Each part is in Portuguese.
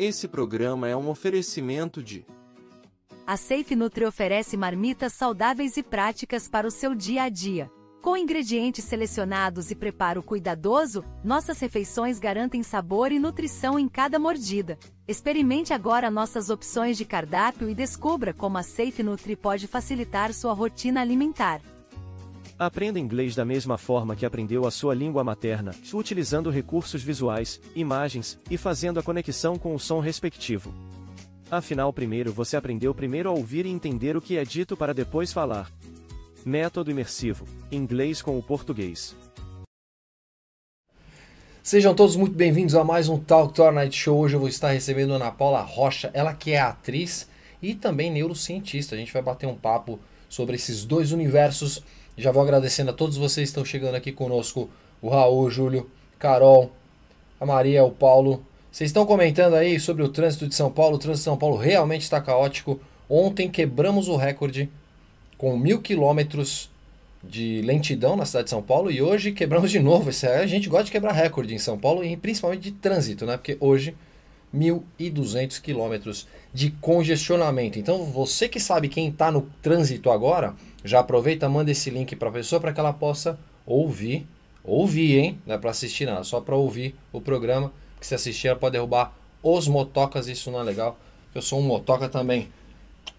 Esse programa é um oferecimento de A Safe Nutri oferece marmitas saudáveis e práticas para o seu dia a dia. Com ingredientes selecionados e preparo cuidadoso, nossas refeições garantem sabor e nutrição em cada mordida. Experimente agora nossas opções de cardápio e descubra como a Safe Nutri pode facilitar sua rotina alimentar. Aprenda inglês da mesma forma que aprendeu a sua língua materna, utilizando recursos visuais, imagens e fazendo a conexão com o som respectivo. Afinal, primeiro você aprendeu primeiro a ouvir e entender o que é dito para depois falar. Método imersivo: inglês com o português. Sejam todos muito bem-vindos a mais um Talk Tour Night Show. Hoje eu vou estar recebendo a Ana Paula Rocha, ela que é atriz e também neurocientista. A gente vai bater um papo sobre esses dois universos. Já vou agradecendo a todos vocês que estão chegando aqui conosco: o Raul, o Júlio, Carol, a Maria, o Paulo. Vocês estão comentando aí sobre o trânsito de São Paulo. O trânsito de São Paulo realmente está caótico. Ontem quebramos o recorde com mil quilômetros de lentidão na cidade de São Paulo e hoje quebramos de novo. A gente gosta de quebrar recorde em São Paulo e principalmente de trânsito, né? Porque hoje 1.200 quilômetros de congestionamento. Então você que sabe quem está no trânsito agora, já aproveita, manda esse link para a pessoa para que ela possa ouvir, ouvir, hein? Não é para assistir nada, só para ouvir o programa. Que se assistir ela pode derrubar os motocas, isso não é legal. Eu sou um motoca também.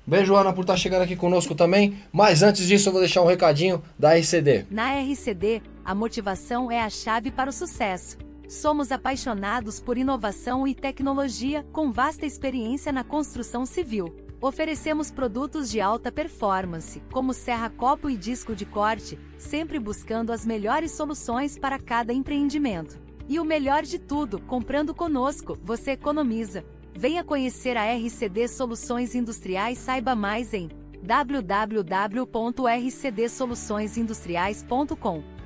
Beijo, Ana, por estar chegando aqui conosco também. Mas antes disso, eu vou deixar um recadinho da RCD. Na RCD, a motivação é a chave para o sucesso. Somos apaixonados por inovação e tecnologia, com vasta experiência na construção civil. Oferecemos produtos de alta performance, como serra copo e disco de corte, sempre buscando as melhores soluções para cada empreendimento. E o melhor de tudo, comprando conosco, você economiza. Venha conhecer a RCD Soluções Industriais, saiba mais em www.rcdsoluçõesindustriais.com.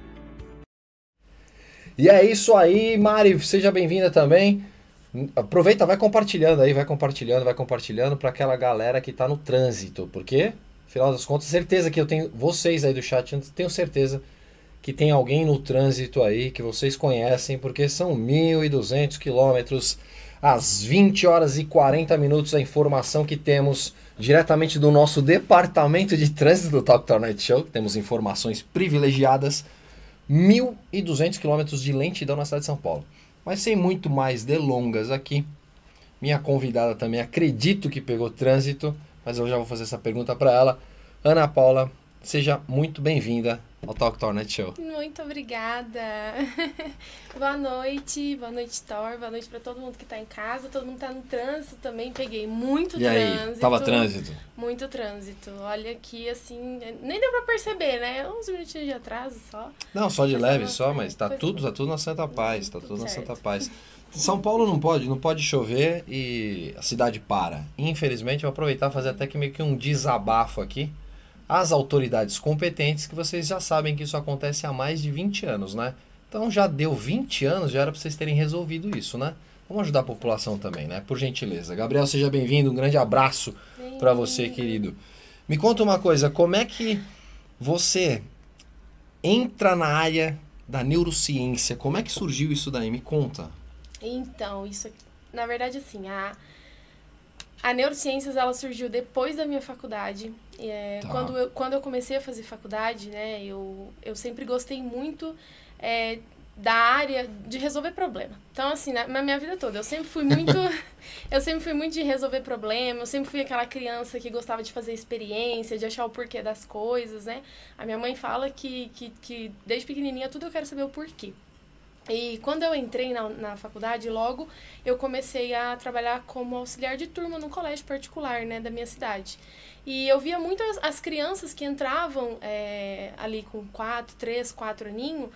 E é isso aí, Mari, seja bem-vinda também. Aproveita, vai compartilhando aí, vai compartilhando, vai compartilhando para aquela galera que está no trânsito, porque, afinal das contas, certeza que eu tenho, vocês aí do chat, tenho certeza que tem alguém no trânsito aí que vocês conhecem, porque são 1.200 quilômetros às 20 horas e 40 minutos a informação que temos diretamente do nosso departamento de trânsito do Tour Night Show, temos informações privilegiadas, 1.200 quilômetros de lentidão na cidade de São Paulo. Mas sem muito mais delongas aqui, minha convidada também acredito que pegou trânsito, mas eu já vou fazer essa pergunta para ela. Ana Paula, seja muito bem-vinda Night Show. Muito obrigada. boa noite, boa noite, Thor, boa noite para todo mundo que está em casa, todo mundo está no trânsito também, peguei muito e trânsito. Aí, tava trânsito? Muito trânsito. Olha aqui, assim, nem deu para perceber, né? Uns minutinhos de atraso só. Não, só de Mas leve só, mas tá tudo, tá tudo na Santa Paz, tá Tudo tudo na certo. Santa Paz. São Paulo não pode, não pode chover e a cidade para. Infelizmente, eu vou aproveitar e fazer até que meio que um desabafo aqui às autoridades competentes, que vocês já sabem que isso acontece há mais de 20 anos, né? Então já deu 20 anos, já era para vocês terem resolvido isso, né? Vamos ajudar a população também, né? Por gentileza. Gabriel, seja bem-vindo, um grande abraço para você, querido. Me conta uma coisa, como é que você entra na área da neurociência? Como é que surgiu isso daí? Me conta. Então, isso aqui, na verdade, assim, a, a neurociências ela surgiu depois da minha faculdade. É, Tá. quando, eu, quando eu comecei a fazer faculdade, né, eu, eu sempre gostei muito é, da área de resolver problema. Então, assim, na, na minha vida toda, eu sempre fui muito. eu sempre fui muito de resolver problema, eu sempre fui aquela criança que gostava de fazer experiência, de achar o porquê das coisas, né? A minha mãe fala que, que, que desde pequenininha tudo eu quero saber o porquê. E quando eu entrei na, na faculdade, logo eu comecei a trabalhar como auxiliar de turma no colégio particular, né, da minha cidade. E eu via muito as, as crianças que entravam é, ali com quatro, três, quatro aninhos,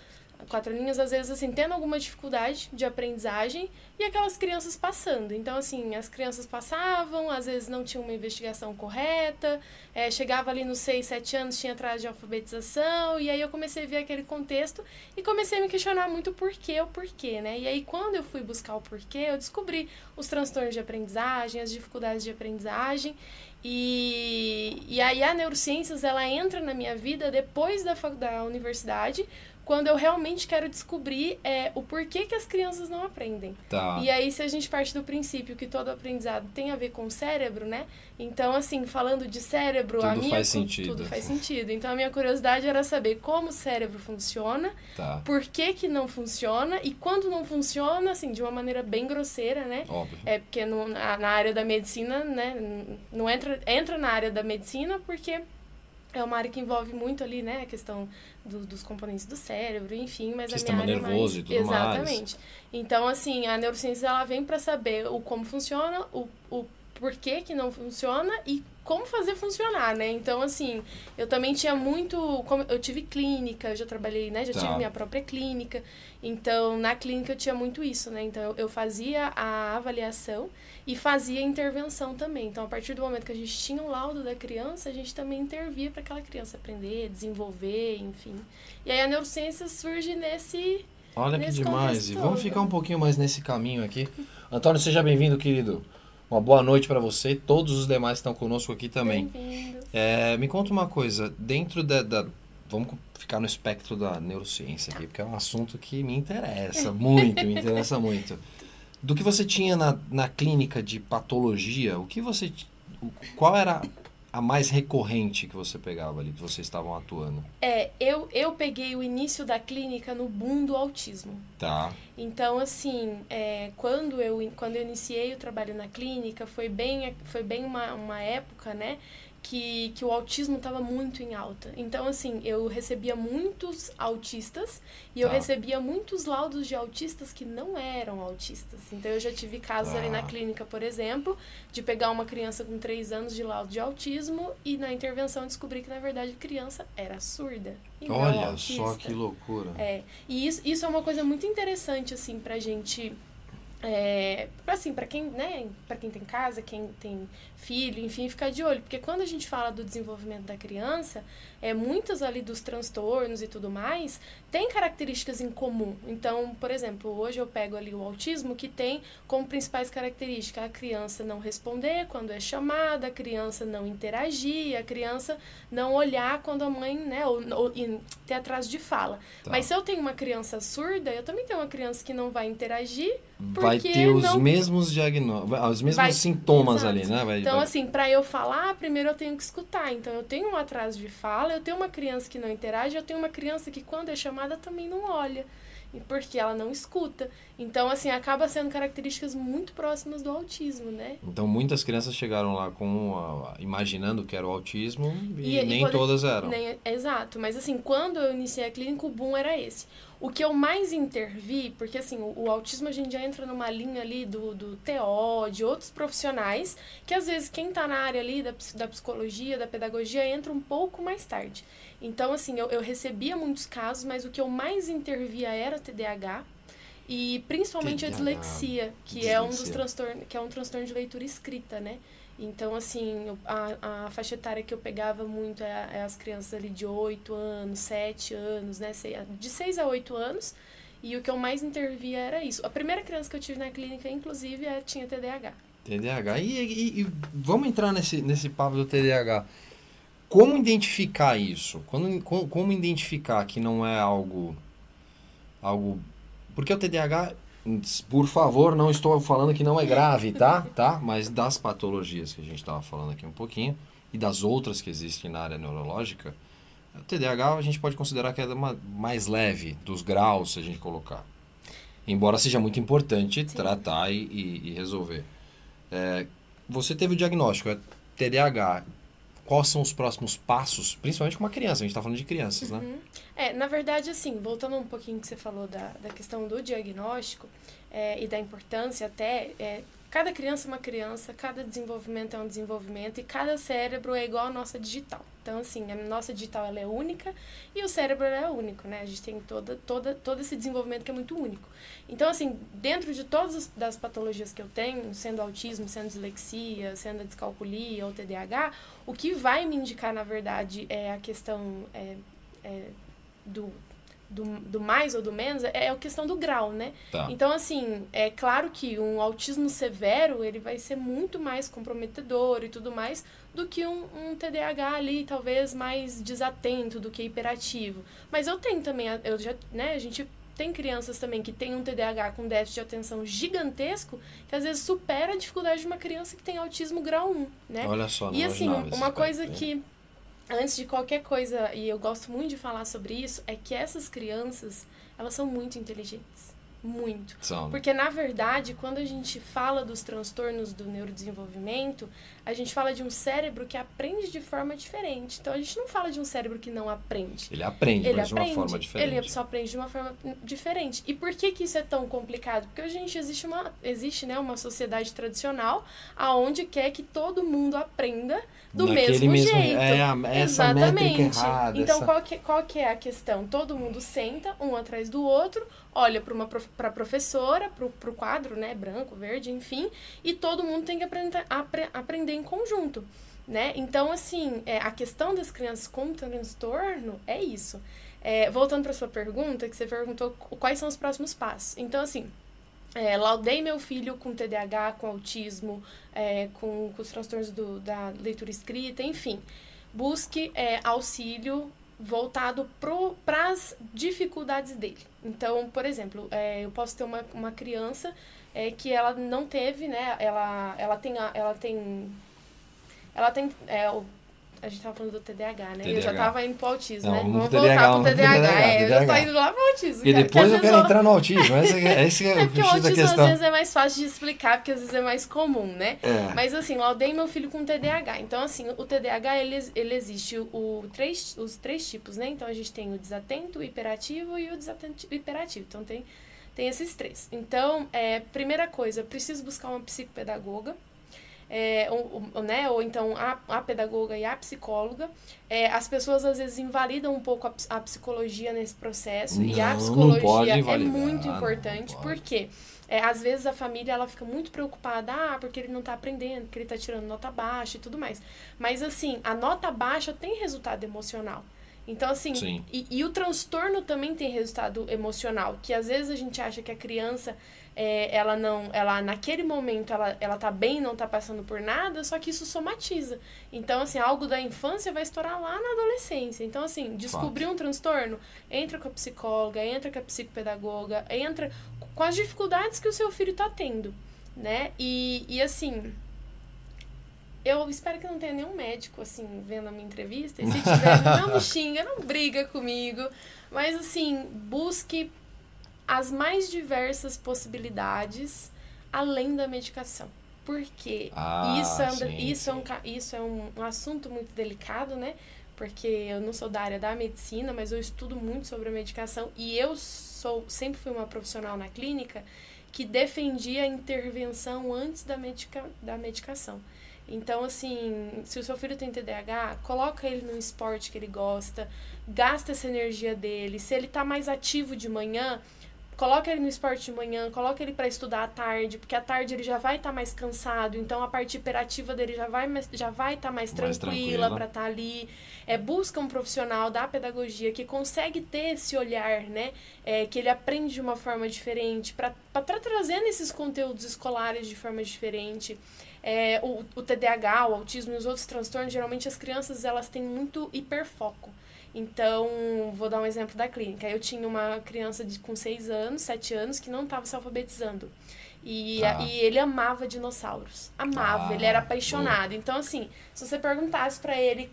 quatro aninhos, às vezes, assim, tendo alguma dificuldade de aprendizagem e aquelas crianças passando. Então, assim, as crianças passavam, às vezes não tinham uma investigação correta, é, chegava ali nos 6, 7 anos, tinha atraso de alfabetização, e aí eu comecei a ver aquele contexto e comecei a me questionar muito o porquê, o porquê, né? E aí, quando eu fui buscar o porquê, eu descobri os transtornos de aprendizagem, as dificuldades de aprendizagem, e, e aí a neurociências, ela entra na minha vida depois da, da universidade, quando eu realmente quero descobrir é, o porquê que as crianças não aprendem. Tá. E aí, se a gente parte do princípio que todo aprendizado tem a ver com o cérebro, né? Então, assim, falando de cérebro, Tudo a minha. faz sentido. Tudo faz sentido. Então, a minha curiosidade era saber como o cérebro funciona, Tá. por que, que não funciona, e quando não funciona, assim, de uma maneira bem grosseira, né? Óbvio. É porque no, na, na área da medicina, né, não entra, entra na área da medicina porque é uma área que envolve muito ali, né, a questão do- dos componentes do cérebro, enfim, mas Sistema a minha área nervoso mais... e tudo mais. Exatamente. Então, assim, a neurociência ela vem para saber o como funciona, o, o porquê que não funciona e como fazer funcionar, né? Então, assim, eu também tinha muito, como eu tive clínica, eu já trabalhei, né, já Tá. tive minha própria clínica. Então, na clínica eu tinha muito isso, né? Então, eu fazia a avaliação e fazia intervenção também. Então, a partir do momento que a gente tinha o laudo da criança, a gente também intervia para aquela criança aprender, desenvolver, enfim. E aí a neurociência surge nesse. Olha que nesse demais. contexto E vamos ficar um pouquinho mais nesse caminho aqui. Antônio, seja bem-vindo, querido. Uma boa noite para você. Todos os demais estão conosco aqui também. É, me conta uma coisa. Dentro da, da- Vamos ficar no espectro da neurociência aqui, porque é um assunto que me interessa muito, me interessa muito. Do que você tinha na, na clínica de patologia, o que você. o- Qual era a mais recorrente que você pegava ali, que vocês estavam atuando? É, eu, eu peguei o início da clínica no boom do autismo. Tá. Então, assim, é, quando, eu, quando eu iniciei o trabalho na clínica, foi bem, foi bem uma, uma época, né, que, que o autismo estava muito em alta. Então, assim, eu recebia muitos autistas e eu Tá. recebia muitos laudos de autistas que não eram autistas. Então, eu já tive casos ali na Tá. clínica, por exemplo, de pegar uma criança com 3 anos de laudo de autismo e na intervenção descobrir que, na verdade, a criança era surda. e não Olha só que loucura. É, e isso, isso é uma coisa muito interessante, assim, pra gente. É, assim, pra quem, né, pra quem tem casa, quem tem filho, enfim, ficar de olho. Porque quando a gente fala do desenvolvimento da criança, é, muitos ali dos transtornos e tudo mais têm características em comum. Então, por exemplo, hoje eu pego ali o autismo que tem como principais características a criança não responder quando é chamada, a criança não interagir, a criança não olhar quando a mãe, né, ou, ou ter atraso de fala. Tá. Mas se eu tenho uma criança surda, eu também tenho uma criança que não vai interagir. Vai porque ter os não- mesmos diagnósticos, os mesmos Vai- sintomas Exato. ali, né? Vai, Então, assim, para eu falar, primeiro eu tenho que escutar. Então, eu tenho um atraso de fala, eu tenho uma criança que não interage, eu tenho uma criança que, quando é chamada, também não olha. E Porque ela não escuta. Então, assim, acaba sendo características muito próximas do autismo, né? Então muitas crianças chegaram lá com a- imaginando que era o autismo e, E- e nem pode- todas eram. Nem- exato, mas assim, quando eu iniciei a clínica, o boom era esse. O que eu mais intervi, porque assim, o, o autismo a gente já entra numa linha ali do, do TO, de outros profissionais, que às vezes quem tá na área ali da, da psicologia, da pedagogia, entra um pouco mais tarde. Então, assim, eu, eu recebia muitos casos, mas o que eu mais intervia era TDAH. E principalmente a TDAH, dislexia, que é um dos dislexia. transtornos, que é um transtorno de leitura escrita, né? Então, assim, a, a faixa etária que eu pegava muito é, é as crianças ali de 8 anos, 7 anos, né? De 6 a 8 anos. E o que eu mais intervia era isso. A primeira criança que eu tive na clínica, inclusive, é- tinha TDAH. TDAH. E, e- e vamos entrar nesse, nesse papo do TDAH. Como identificar isso? Quando, como, como identificar que não é algo. algo. Porque o TDAH, por favor, não estou falando que não é grave, tá? tá? Mas das patologias que a gente estava falando aqui um pouquinho, e das outras que existem na área neurológica, o TDAH a gente pode considerar que é uma mais leve dos graus, se a gente colocar. Embora seja muito importante Sim. tratar e, e- e resolver. É, você teve o diagnóstico, é TDAH. Quais são os próximos passos, principalmente com uma criança? A gente está falando de crianças, né? Uhum. É, na verdade, assim, voltando um pouquinho que você falou da, da questão do diagnóstico é, e da importância até, é, cada criança é uma criança, cada desenvolvimento é um desenvolvimento e cada cérebro é igual à nossa digital. Então, assim, a nossa digital ela é única e o cérebro é único, né? A gente tem toda, toda, todo esse desenvolvimento que é muito único. Então, assim, dentro de todas as patologias que eu tenho, sendo autismo, sendo dislexia, sendo a descalculia ou TDAH, o que vai me indicar, na verdade, é a questão é, é, do do, do mais ou do menos é, é a questão do grau, né? Tá. Então, assim, é claro que um autismo severo, ele vai ser muito mais comprometedor e tudo mais do que um, um TDAH ali, talvez mais desatento do que hiperativo. Mas eu tenho também, eu já, né, a gente tem crianças também que tem um TDAH com déficit de atenção gigantesco, que às vezes supera a dificuldade de uma criança que tem autismo grau 1, né? Olha só, não E assim, uma coisa que antes de qualquer coisa, e eu gosto muito de falar sobre isso, é que essas crianças, elas são muito inteligentes. Muito. São. Porque, na verdade, quando a gente fala dos transtornos do neurodesenvolvimento, a gente fala de um cérebro que aprende de forma diferente. Então, a gente não fala de um cérebro que não aprende. Ele aprende, Ele mas de uma aprende, forma diferente. ele só aprende de uma forma diferente. E por que que isso é tão complicado? Porque a gente existe uma, existe, né, uma sociedade tradicional aonde quer que todo mundo aprenda do Naquele mesmo, mesmo- jeito. é, a- essa métrica errada, Então, essa- qual, que, qual que é a questão? Todo mundo senta um atrás do outro, olha para uma para professora, para o quadro, né, branco, verde, enfim, e todo mundo tem que aprender, apre- aprender em conjunto. Né? Então, assim, é, a questão das crianças com transtorno é isso. É, voltando para sua pergunta, que você perguntou quais são os próximos passos. Então, assim, é, laudei meu filho com TDAH, com autismo, é, com, com os transtornos do, da leitura escrita, enfim. Busque é, auxílio voltado para as dificuldades dele. Então, por exemplo, é, eu posso ter uma, uma criança é, que ela não teve, né? Ela, ela tem. Ela tem. Ela tem. É, o- a gente tava falando do TDAH, né? Eu já TDAH. tava indo pro autismo, Não, né? vamos pro voltar TDAH, pro TDAH. TDAH, É, eu tô TDAH. indo lá pro autismo. E depois eu às quero vezes entrar no autismo. Esse é, esse é, É porque o autismo às questão. vezes é mais fácil de explicar, porque às vezes é mais comum, né? É. Mas assim, laudei meu filho com TDAH. Então, assim, o TDAH, ele, ele existe o, o três, os três tipos, né? Então, a gente tem o desatento, o hiperativo e o desatento hiperativo. Então, tem, tem esses três. Então, é, primeira coisa, preciso buscar uma psicopedagoga. É, ou, ou, né? ou então a, a pedagoga e a psicóloga. É, as pessoas às vezes invalidam um pouco a, a psicologia nesse processo. e a Não, não pode psicologia é invalidar, muito importante, porque é, às vezes a família ela fica muito preocupada, ah, porque ele não tá aprendendo, porque ele tá tirando nota baixa e tudo mais. Mas assim, a nota baixa tem resultado emocional. Então, assim, Sim. e, e o transtorno também tem resultado emocional, que às vezes a gente acha que a criança, é, ela não, ela naquele momento, ela, ela tá bem, não tá passando por nada, só que isso somatiza. Então, assim, algo da infância vai estourar lá na adolescência. Então, assim, descobrir um transtorno, entra com a psicóloga, entra com a psicopedagoga, entra com as dificuldades que o seu filho tá tendo, né? E, e assim, eu espero que não tenha nenhum médico, assim, vendo a minha entrevista. E se tiver, não me xinga, não briga comigo. Mas, assim, busque as mais diversas possibilidades além da medicação. Porque Ah, isso é, um, sim, isso é, um, isso é um, um assunto muito delicado, né? Porque eu não sou da área da medicina, mas eu estudo muito sobre a medicação. E eu sou sempre fui uma profissional na clínica que defendia a intervenção antes da, medica, da medicação. Então, assim, se o seu filho tem TDAH, coloca ele num esporte que ele gosta, gasta essa energia dele. Se ele tá mais ativo de manhã, coloca ele no esporte de manhã, coloca ele para estudar à tarde, porque à tarde ele já vai estar mais cansado, então a parte hiperativa dele já vai já vai estar mais Mais tranquila para estar ali. É, busca um profissional da pedagogia que consegue ter esse olhar, né? É, que ele aprende de uma forma diferente, para estar trazendo esses conteúdos escolares de forma diferente. É, o, o TDAH, o autismo e os outros transtornos, geralmente as crianças elas têm muito hiperfoco. Então, vou dar um exemplo da clínica. Eu tinha uma criança de, com 6 anos, 7 anos, que não estava se alfabetizando. E, Tá. e ele amava dinossauros. Amava, Ah, ele era apaixonado. Então, assim, se você perguntasse para ele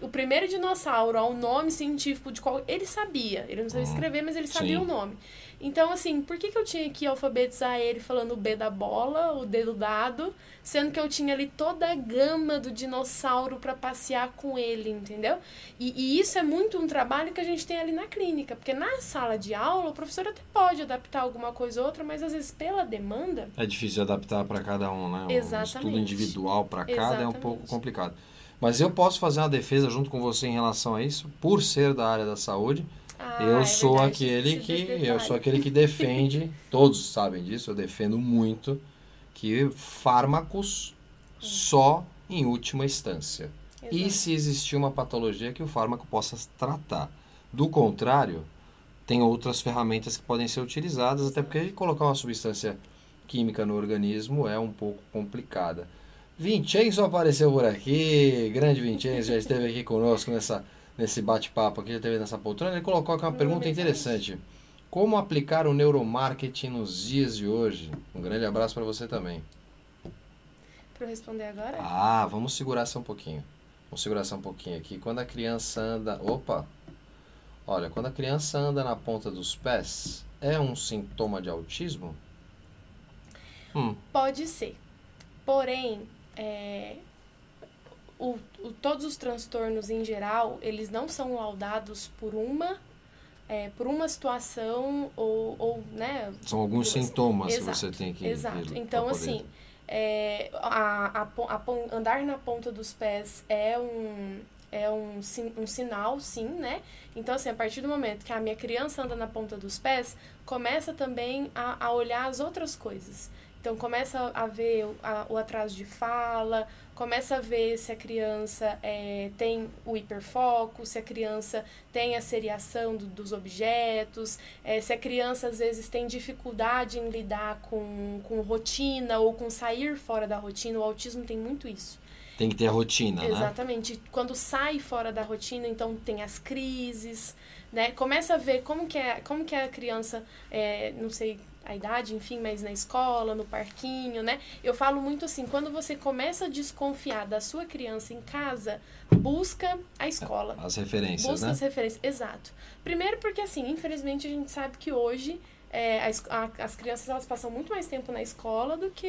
o primeiro dinossauro, ao nome científico de qual. Ele sabia. Ele não sabia Uhum. escrever, mas ele sabia Sim. o nome. Então, assim, por que, que eu tinha que alfabetizar ele falando o B da bola, o D do dado, sendo que eu tinha ali toda a gama do dinossauro para passear com ele, entendeu? E, e isso é muito um trabalho que a gente tem ali na clínica, porque na sala de aula o professor até pode adaptar alguma coisa ou outra, mas às vezes pela demanda. É difícil adaptar para cada um, né? Um Exatamente. estudo individual para cada é um pouco complicado. Mas eu posso fazer uma defesa junto com você em relação a isso, por ser da área da saúde. Ah, eu é sou verdade, aquele que eu sou aquele que defende, todos sabem disso, eu defendo muito que fármacos só em última instância. E Exato. se existir uma patologia que o fármaco possa tratar. Do contrário, tem outras ferramentas que podem ser utilizadas, até porque colocar uma substância química no organismo é um pouco complicada. Vincenzo apareceu por aqui, grande Vincenzo, já esteve aqui conosco nessa, nesse bate-papo aqui, já esteve nessa poltrona. Ele colocou aqui uma pergunta interessante. Como aplicar o neuromarketing nos dias de hoje? Um grande abraço para você também. Para eu responder agora? Ah, vamos segurar só um pouquinho. Vamos segurar só um pouquinho aqui. Quando a criança anda. Opa! Olha, quando a criança anda na ponta dos pés, é um sintoma de autismo? Hum. Pode ser. Porém, é, o, o, todos os transtornos em geral, eles não são laudados por uma é, por uma situação ou, ou né são alguns duas. sintomas exato, que você tem que exato então assim é, a, a, a, andar na ponta dos pés é um é um, um sinal, sim, né? Então, assim, a partir do momento que a minha criança anda na ponta dos pés, começa também a, a olhar as outras coisas. Então começa a ver o, a, o atraso de fala, começa a ver se a criança é, tem o hiperfoco, se a criança tem a seriação do, dos objetos, é, se a criança às vezes tem dificuldade em lidar com, com rotina ou com sair fora da rotina. O autismo tem muito isso. Tem que ter a rotina, Exatamente. né? Exatamente. Quando sai fora da rotina, então tem as crises, né? Começa a ver como que é, como que é a criança, é, não sei a idade, enfim, mas na escola, no parquinho, né? Eu falo muito assim, quando você começa a desconfiar da sua criança em casa, busca a escola. As referências, busca né? as referências, exato. Primeiro porque, assim, infelizmente a gente sabe que hoje é, a, a, as crianças elas passam muito mais tempo na escola do que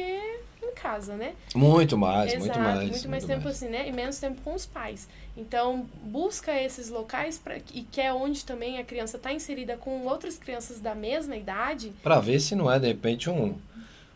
em casa, né? Muito mais, Exato, muito mais. Muito mais muito tempo mais. assim, né? E menos tempo com os pais. Então, busca esses locais pra, e que é onde também a criança está inserida com outras crianças da mesma idade. Para ver se não é, de repente, um,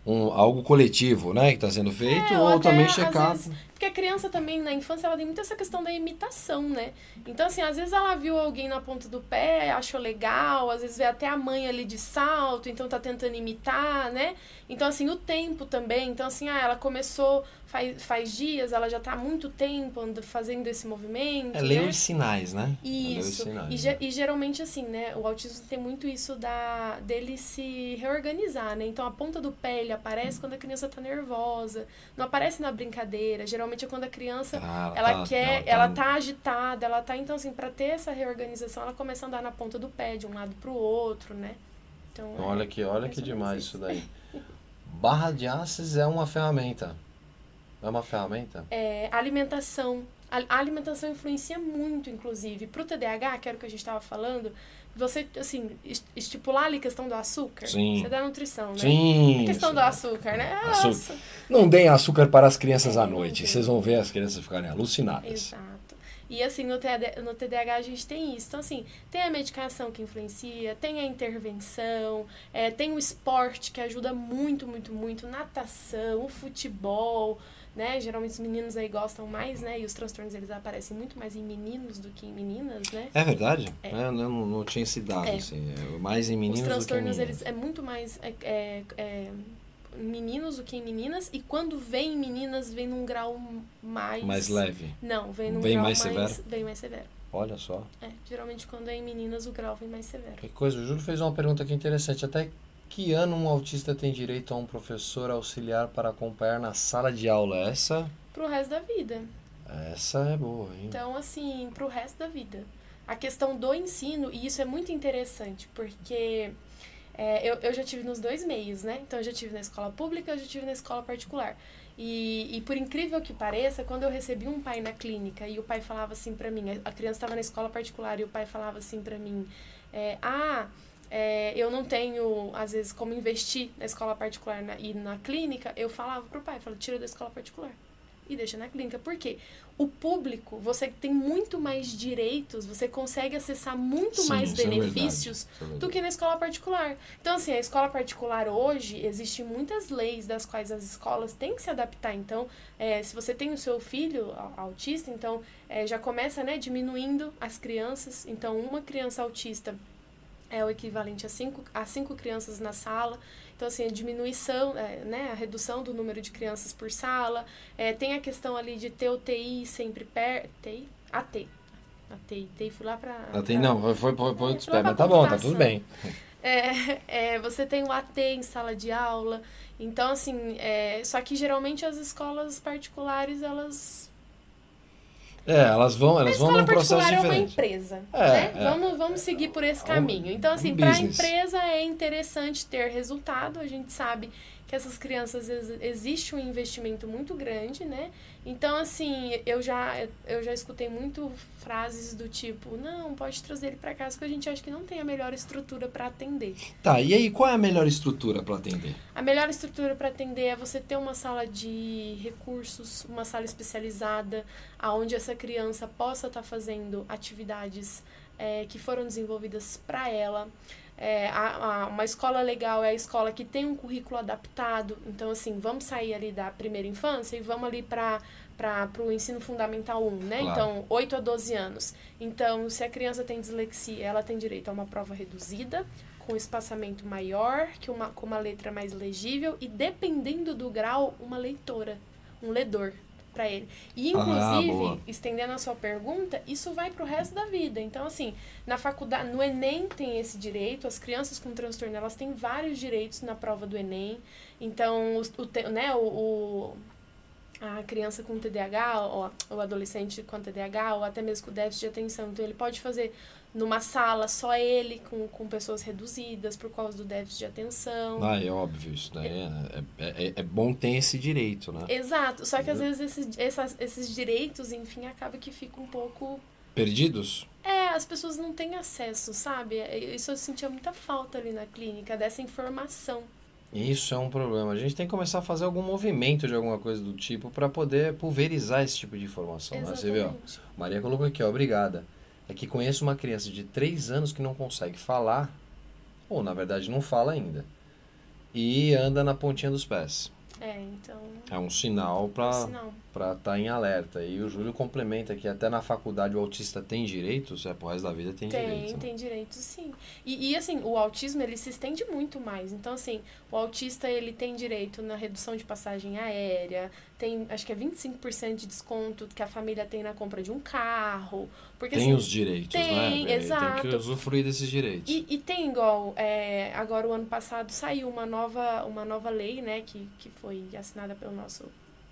um, algo coletivo, né? Que está sendo feito, é, ou, ou também checar. Vezes, porque a criança também, na infância, ela tem muito essa questão da imitação, né? Então, assim, às vezes ela viu alguém na ponta do pé, achou legal, às vezes vê até a mãe ali de salto, então tá tentando imitar, né? Então, assim, o tempo também. Então, assim, ah, ela começou faz, faz dias, ela já tá há muito tempo fazendo esse movimento. É ler né? os sinais, né? Isso. É sinais, e, né? e, geralmente, assim, né? O autismo tem muito isso da, dele se reorganizar, né? Então, a ponta do pé, ele aparece quando a criança tá nervosa. Não aparece na brincadeira. Geralmente é quando a criança, ah, ela tá, quer, ela tá... ela tá agitada, ela tá... Então, assim, pra ter essa reorganização, ela começa a andar na ponta do pé, de um lado pro outro, né? Então, olha é, que, olha que demais isso daí. Barra de Access é uma ferramenta. É uma ferramenta? É, alimentação. A, alimentação influencia muito, inclusive. Para o TDAH, que era o que a gente estava falando, você, assim, estipular ali a questão do açúcar. Sim. Você dá nutrição, né? Sim. A questão sim. do açúcar, né? Açúcar. Não deem açúcar para as crianças à noite. Vocês vão ver as crianças ficarem alucinadas. Exato. E assim, no TDAH, no TDAH a gente tem isso. Então, assim, tem a medicação que influencia, tem a intervenção, é, tem o esporte que ajuda muito, muito, muito, natação, o futebol, né? Geralmente os meninos aí gostam mais, né? E os transtornos eles aparecem muito mais em meninos do que em meninas, né? É verdade? É. Eu não, não tinha esse dado, é. assim. É mais em meninos Os transtornos, do que em eles é muito mais... É, é, é, meninos do que em meninas e quando vem em meninas vem num grau mais mais leve não vem num vem grau mais severo vem mais severo olha só é geralmente quando é em meninas o grau vem mais severo que coisa o Júlio fez uma pergunta aqui interessante até que ano um autista tem direito a um professor auxiliar para acompanhar na sala de aula? Essa? Pro resto da vida. Essa é boa hein? Então assim pro resto da vida. A questão do ensino e isso é muito interessante porque é, eu, eu já tive nos dois meios, né? Então, eu já tive na escola pública, eu já tive na escola particular. E, e por incrível que pareça, quando eu recebi um pai na clínica e o pai falava assim para mim, a criança estava na escola particular e o pai falava assim para mim, é, ah, é, eu não tenho, às vezes, como investir na escola particular na, e na clínica, eu falava pro pai, falava, tira da escola particular e deixa na clínica. Por quê? O público, você tem muito mais direitos, você consegue acessar muito Sim, mais é benefícios verdade, do que na escola particular. Então, assim, a escola particular hoje, existem muitas leis das quais as escolas têm que se adaptar. Então, é, se você tem o seu filho autista, então é, já começa né, diminuindo as crianças. Então, uma criança autista é o equivalente a cinco, a cinco crianças na sala. Então, assim, a diminuição, é, né, a redução do número de crianças por sala. É, tem a questão ali de ter o TI sempre perto. TI? AT. A TI, fui lá pra... A TI pra- não, foi, foi, foi, foi outros pés, mas tá bom, tá tudo bem. É, é, você tem o AT em sala de aula. Então, assim, é, só que geralmente as escolas particulares, elas. É, elas vão, elas vão escola num processo particular é uma diferente. empresa. É, né? é. Vamos, vamos seguir por esse É caminho. Então, assim, um para a empresa é interessante ter resultado. A gente sabe que essas crianças ex- existe um investimento muito grande, né? Então, assim, eu já, eu já escutei muito frases do tipo, não, pode trazer ele para casa, que a gente acha que não tem a melhor estrutura para atender. Tá, e aí qual é a melhor estrutura para atender? A melhor estrutura para atender é você ter uma sala de recursos, uma sala especializada, aonde essa criança possa estar fazendo atividades é, que foram desenvolvidas para ela. É, a- a- uma escola legal é a escola que tem um currículo adaptado. Então, assim, vamos sair ali da primeira infância e vamos ali para para o ensino fundamental 1, né? Claro. Então, 8 a 12 anos. Então, se a criança tem dislexia, ela tem direito a uma prova reduzida, com espaçamento maior, que uma, com uma letra mais legível e, dependendo do grau, uma leitora, um ledor para ele. E, Ah, inclusive, boa. estendendo a sua pergunta, isso vai pro resto da vida. Então, assim, na faculdade, no Enem tem esse direito, as crianças com transtorno, elas têm vários direitos na prova do Enem. Então, o, o, né, o, o- a criança com TDAH, ou o adolescente com TDAH, ou até mesmo com déficit de atenção. Então, ele pode fazer numa sala, só ele, com, com pessoas reduzidas por causa do déficit de atenção. Ah, é óbvio, isso daí é, é, é, é bom ter esse direito, né? Exato, só que às vezes esses, essas- esses direitos, enfim, acaba que fica um pouco. Perdidos? É, as pessoas não têm acesso, sabe? É, Isso eu sentia muita falta ali na clínica, dessa informação. Isso é um problema. A gente tem que começar a fazer algum movimento de alguma coisa do tipo para poder pulverizar esse tipo de informação. Né? Você viu? Maria colocou aqui, ó, obrigada. É que conheço uma criança de 3 anos que não consegue falar, ou na verdade não fala ainda, e anda na pontinha dos pés. É, então. É um sinal para Sinal. Para estar em alerta. E o Júlio complementa que até na faculdade o autista tem direitos, é pro resto da vida tem, Tem, direitos. né? tem direito sim. E, e assim, o autismo ele se estende muito mais. Então, assim, o autista ele tem direito na redução de passagem aérea, tem acho que é 25% de desconto que a família tem na compra de um carro. Porque Tem assim, os direitos, tem, né? Tem exato. que usufruir desses direitos. E, e tem igual, é, agora o ano passado saiu uma nova, uma nova lei, né, que, que foi assinada pelo nosso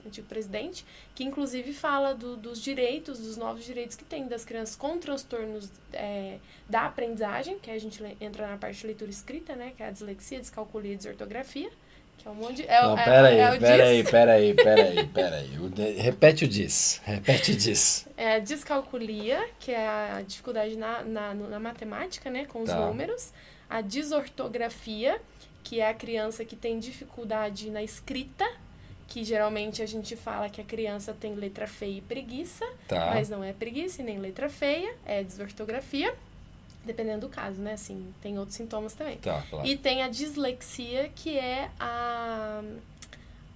antigo presidente, que inclusive fala do- dos direitos, dos novos direitos que tem das crianças com transtornos é, da aprendizagem, que a gente entra na parte de leitura escrita, né, que é a dislexia, descalculia e desortografia, que é um monte de... É, Não, é- peraí, é o peraí, peraí, peraí, peraí. De- Repete o diz, repete o diz. É a descalculia, que é a dificuldade na, na, na matemática, né, com os Tá. números. A desortografia, que é a criança que tem dificuldade na escrita, que geralmente a gente fala que a criança tem letra feia e preguiça, Tá. mas não é preguiça e nem letra feia, é desortografia, dependendo do caso, né, assim, tem outros sintomas também. Tá, claro. E tem a dislexia, que é a,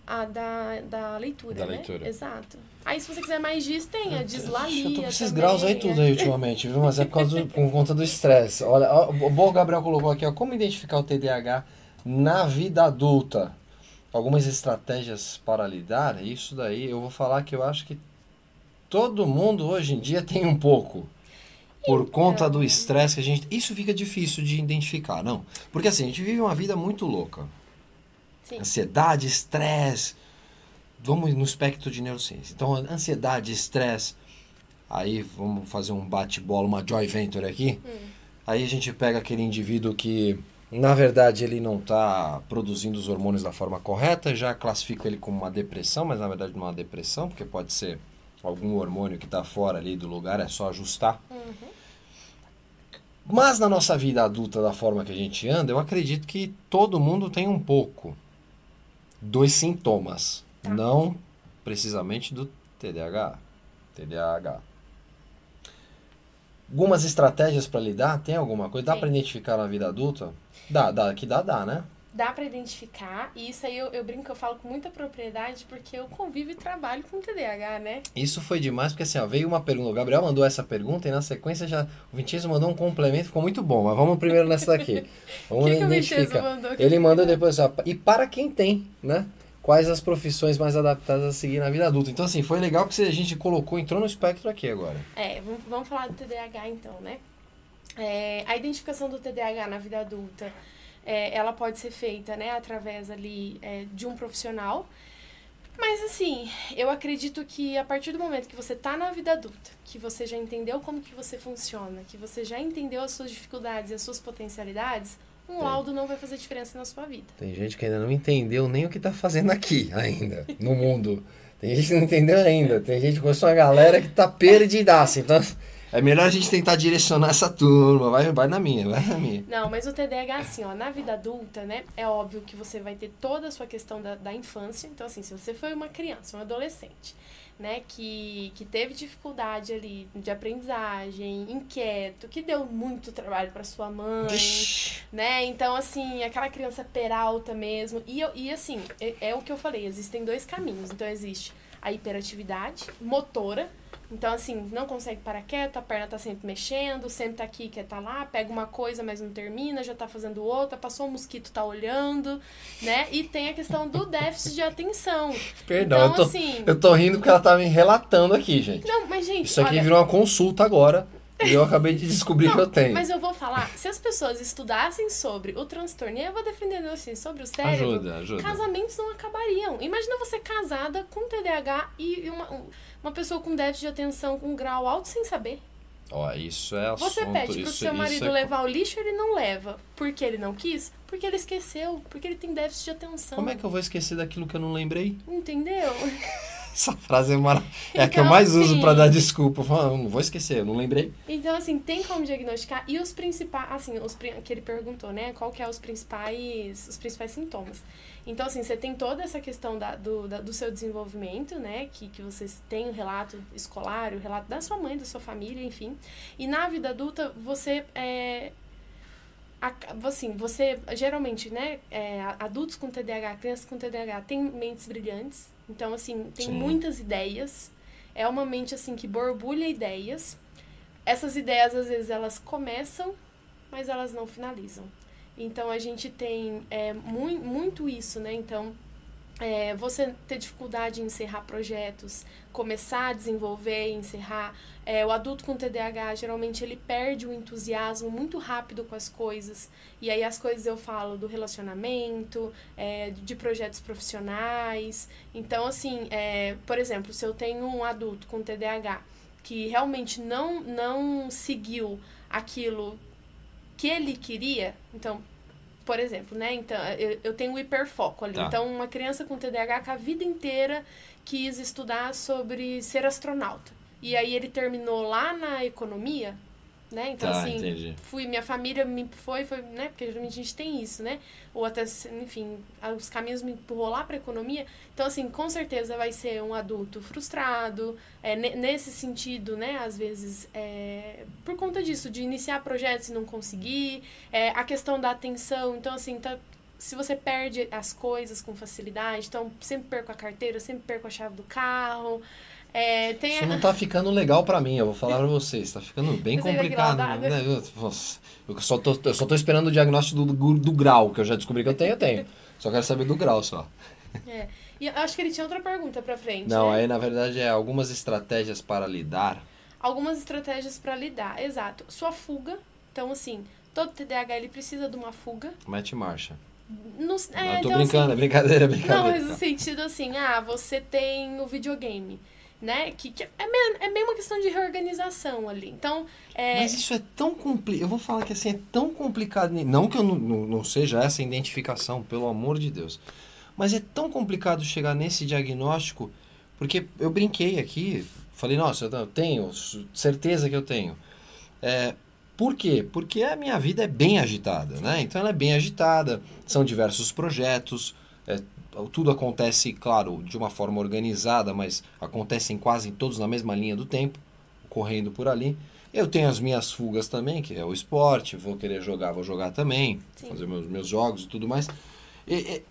a da, da leitura, Da né? leitura. Exato. Aí, se você quiser mais diz, tem a dislalia Eu tô com esses também, graus aí é. tudo aí ultimamente, viu? Mas é por, causa do, por conta do estresse. Olha, ó, o bom Gabriel colocou aqui, ó, como identificar o TDAH na vida adulta? Algumas estratégias para lidar, isso daí eu vou falar que eu acho que todo mundo hoje em dia tem um pouco. Por conta do estresse que a gente. Isso fica difícil de identificar, não. Porque assim, a gente vive uma vida muito louca. Sim. Ansiedade, estresse. Vamos no espectro de neurociência. Então, ansiedade, estresse. Aí vamos fazer um bate-bola, uma joy venture aqui. Aí a gente pega aquele indivíduo que, na verdade, ele não está produzindo os hormônios da forma correta, já classifico ele como uma depressão, mas na verdade não é uma depressão, porque pode ser algum hormônio que está fora ali do lugar, é só ajustar. Mas na nossa vida adulta, da forma que a gente anda, eu acredito que todo mundo tem um pouco dos sintomas. Tá. Não precisamente do TDAH. TDAH. Algumas estratégias para lidar? Tem alguma coisa? Dá para identificar na vida adulta? Dá, dá, que dá, dá, né? Dá pra identificar, e isso aí eu, eu brinco, eu falo com muita propriedade, porque eu convivo e trabalho com TDAH, né? Isso foi demais, porque assim, ó, veio uma pergunta. O Gabriel mandou essa pergunta e na sequência já o Vincenzo mandou um complemento, ficou muito bom. Mas vamos primeiro nessa daqui. Vamos que, identificar. mandou? Ele mandou depois, ó, e para quem tem, né? quais as profissões mais adaptadas a seguir na vida adulta. Então, assim, foi legal que a gente colocou, entrou no espectro aqui agora. É, vamos- vamos falar do TDAH então, né? É, a identificação do TDAH na vida adulta, é, ela pode ser feita, né, através ali é, de um profissional. Mas assim, eu acredito que a partir do momento que você tá na vida adulta, que você já entendeu como que você funciona, que você já entendeu as suas dificuldades e as suas potencialidades, um laudo não vai fazer diferença na sua vida. Tem gente que ainda não entendeu nem o que tá fazendo aqui ainda, no mundo. Tem gente que não entendeu ainda. Tem gente que conhece uma galera que tá perdidaça. Então, é melhor a gente tentar direcionar essa turma. Vai, vai na minha, vai na minha. Não, mas o TDAH, assim, ó, na vida adulta, né, é óbvio que você vai ter toda a sua questão da, da infância. Então, assim, se você foi uma criança, um adolescente, né, que, que teve dificuldade ali de aprendizagem, inquieto, que deu muito trabalho para sua mãe, né, então, assim, aquela criança peralta mesmo. E, eu- e assim, é, é o que eu falei, existem dois caminhos. Então, existe a hiperatividade motora, então, assim, não consegue parar quieto, a perna tá sempre mexendo, sempre tá aqui, quer tá lá, pega uma coisa, mas não termina, já tá fazendo outra, passou um mosquito, tá olhando, né? E tem a questão do déficit de atenção. Perdão, então, eu, tô, assim. eu tô rindo porque ela tá me relatando aqui, gente. Não, mas, gente, Isso aqui olha, virou uma consulta agora. E eu acabei de descobrir que eu tenho. mas eu vou falar, se as pessoas estudassem sobre o transtorno, e eu vou defendendo assim, sobre o cérebro, Ajuda, ajuda. casamentos não acabariam. Imagina você casada com TDAH e uma, uma pessoa com déficit de atenção com grau alto sem saber. Ó, isso é assunto. Você pede pro isso, seu marido é- levar o lixo, ele não leva. Porque ele não quis? Porque ele esqueceu. Porque ele tem déficit de atenção. Como é que eu vou esquecer daquilo que eu não lembrei? Entendeu? Essa frase é, mara... é a que eu Então, mais uso assim- pra dar desculpa. Eu falo, "Ah, não vou esquecer, eu não lembrei. Então, assim, tem como diagnosticar. E os principais, assim, os que ele perguntou, né? Qual que é os principais, os principais sintomas. Então, assim, você tem toda essa questão da, do, da- do seu desenvolvimento, né? Que, que você tem o relato escolar, o relato da sua mãe, da sua família, enfim. E na vida adulta, você é, assim, você geralmente, né, é, adultos com TDAH, crianças com TDAH têm mentes brilhantes, então assim, tem Sim. muitas ideias. É uma mente assim que borbulha ideias. Essas ideias às vezes elas começam, mas elas não finalizam. Então a gente tem é, mui- muito isso, né? Então é, você ter dificuldade em encerrar projetos, começar a desenvolver e encerrar. É, o adulto com TDAH, geralmente, ele perde o entusiasmo muito rápido com as coisas. E aí, as coisas eu falo do relacionamento, é, de projetos profissionais. Então, assim, é, por exemplo, se eu tenho um adulto com TDAH que realmente não, não seguiu aquilo que ele queria, então, por exemplo, né? Então, eu, eu tenho um hiperfoco ali. Tá. Então, uma criança com TDAH que a vida inteira quis estudar sobre ser astronauta. E aí ele terminou lá na economia, né? Então, Tá, assim, entendi. fui, minha família me foi, foi, né? Porque geralmente a gente tem isso, né? Ou até, enfim, os caminhos me empurrou lá para economia. Então, assim, com certeza vai ser um adulto frustrado, é, ne- nesse sentido, né? Às vezes, é, por conta disso, de iniciar projetos e não conseguir, é, a questão da atenção. Então, assim, tá, se você perde as coisas com facilidade, então sempre perco a carteira, sempre perco a chave do carro. É, Isso não tá ficando legal pra mim, eu vou falar pra vocês. Tá ficando bem Você complicado. né? Eu, só tô, eu só tô esperando o diagnóstico do, do, do grau, que eu já descobri que eu tenho, eu tenho. Só quero saber do grau só. É. E eu acho que ele tinha outra pergunta pra frente. Não, né? aí na verdade é algumas estratégias para lidar. Algumas estratégias pra lidar, exato. Sua fuga. Então, assim, todo TDAH ele precisa de uma fuga. Mete marcha. No, Não, é, eu tô então, brincando, é brincadeira, é Não, brincadeira. mas no sentido assim, ah, você tem o videogame, né? Que, que é, é meio uma questão de reorganização ali. Então, é, Mas isso é tão complicado. Eu vou falar que assim, é tão complicado. Não que eu não, não, não seja essa identificação, pelo amor de Deus. Mas é tão complicado chegar nesse diagnóstico, porque eu brinquei aqui, falei, nossa, eu tenho, certeza que eu tenho. É, por quê? Porque a minha vida é bem agitada, né? Então ela é bem agitada, são diversos projetos, é, tudo acontece, claro, de uma forma organizada, mas acontecem quase todos na mesma linha do tempo, correndo por ali. Eu tenho as minhas fugas também, que é o esporte, vou querer jogar, vou jogar também, Sim. fazer meus, meus jogos e tudo mais. E, e-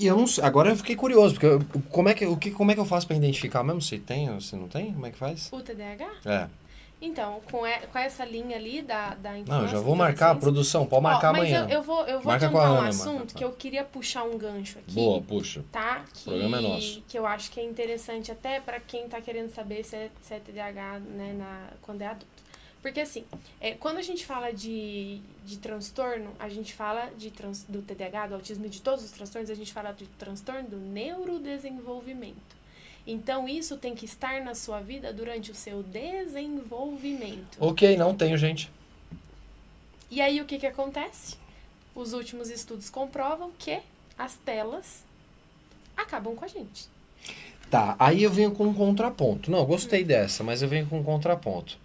e eu não sei, agora eu fiquei curioso, porque eu- como, é que, o que, como é que eu faço para identificar mesmo se tem ou se não tem? Como é que faz? o TDAH, É. Então, com, e- com essa linha ali da, da infância... Não, eu já vou marcar a produção, pode Ó, marcar mas amanhã. eu, eu vou, eu vou Marca um Ana, assunto marca. que eu queria puxar um gancho aqui. Boa, puxa. Tá? Que, programa é nosso. que eu acho que é interessante até para quem tá querendo saber se é, se é TDAH né, na, quando é adulto. Porque assim, é, quando a gente fala de, de transtorno, a gente fala de trans, do TDAH, do autismo e de todos os transtornos, a gente fala de transtorno do neurodesenvolvimento. Então, isso tem que estar na sua vida durante o seu desenvolvimento. Ok, não tenho, gente. E aí, o que, que acontece? Os últimos estudos comprovam que as telas acabam com a gente. Tá, aí eu venho com um contraponto. Não, gostei dessa, mas eu venho com um contraponto.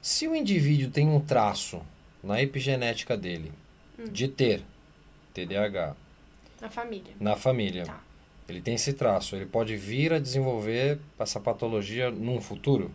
Se o indivíduo tem um traço na epigenética dele de ter TDAH Na família. na família, Tá. Ele tem esse traço, ele pode vir a desenvolver essa patologia num futuro?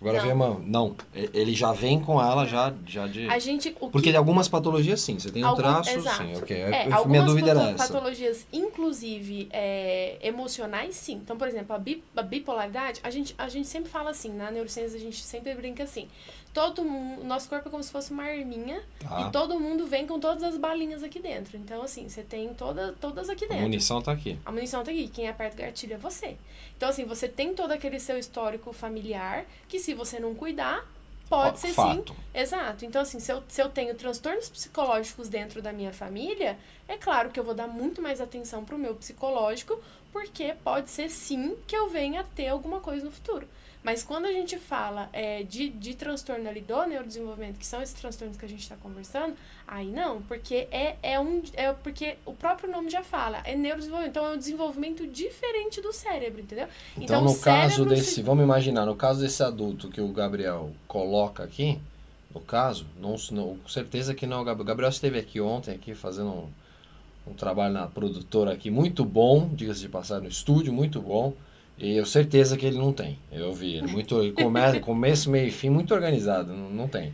Agora Não. vem a mão. Não, ele já vem com ela já, já de... A gente. Porque que, de algumas patologias sim, você tem um Algum- traço, exato. sim, ok. É, minha algumas dúvida era essa. patologias, inclusive é, emocionais, sim. Então, por exemplo, a, bi- a bipolaridade, a gente, a gente sempre fala assim, na neurociência a gente sempre brinca assim. Todo mundo, nosso corpo é como se fosse uma arminha Tá. e todo mundo vem com todas as balinhas aqui dentro. Então, assim, você tem toda, todas aqui A dentro. munição tá aqui. A munição tá aqui. Quem aperta o gatilho é você. Então, assim, você tem todo aquele seu histórico familiar que, se você não cuidar, pode ser sim fato. Exato. Então, assim, se eu, se eu tenho transtornos psicológicos dentro da minha família, é claro que eu vou dar muito mais atenção pro meu psicológico, porque pode ser sim que eu venha a ter alguma coisa no futuro. Mas quando a gente fala é, de, de transtorno ali do neurodesenvolvimento, que são esses transtornos que a gente está conversando, aí não, porque é, é um. É porque o próprio nome já fala, é neurodesenvolvimento. Então é um desenvolvimento diferente do cérebro, entendeu? Então, o no caso desse, se- vamos imaginar, no caso desse adulto que o Gabriel coloca aqui, no caso, não, não com certeza que não é o Gabriel. O Gabriel esteve aqui ontem, aqui fazendo um, um trabalho na produtora aqui muito bom, diga-se de passar no estúdio, muito bom. E eu certeza que ele não tem. Eu vi ele muito ele come, começo, meio e fim, muito organizado, não, não tem.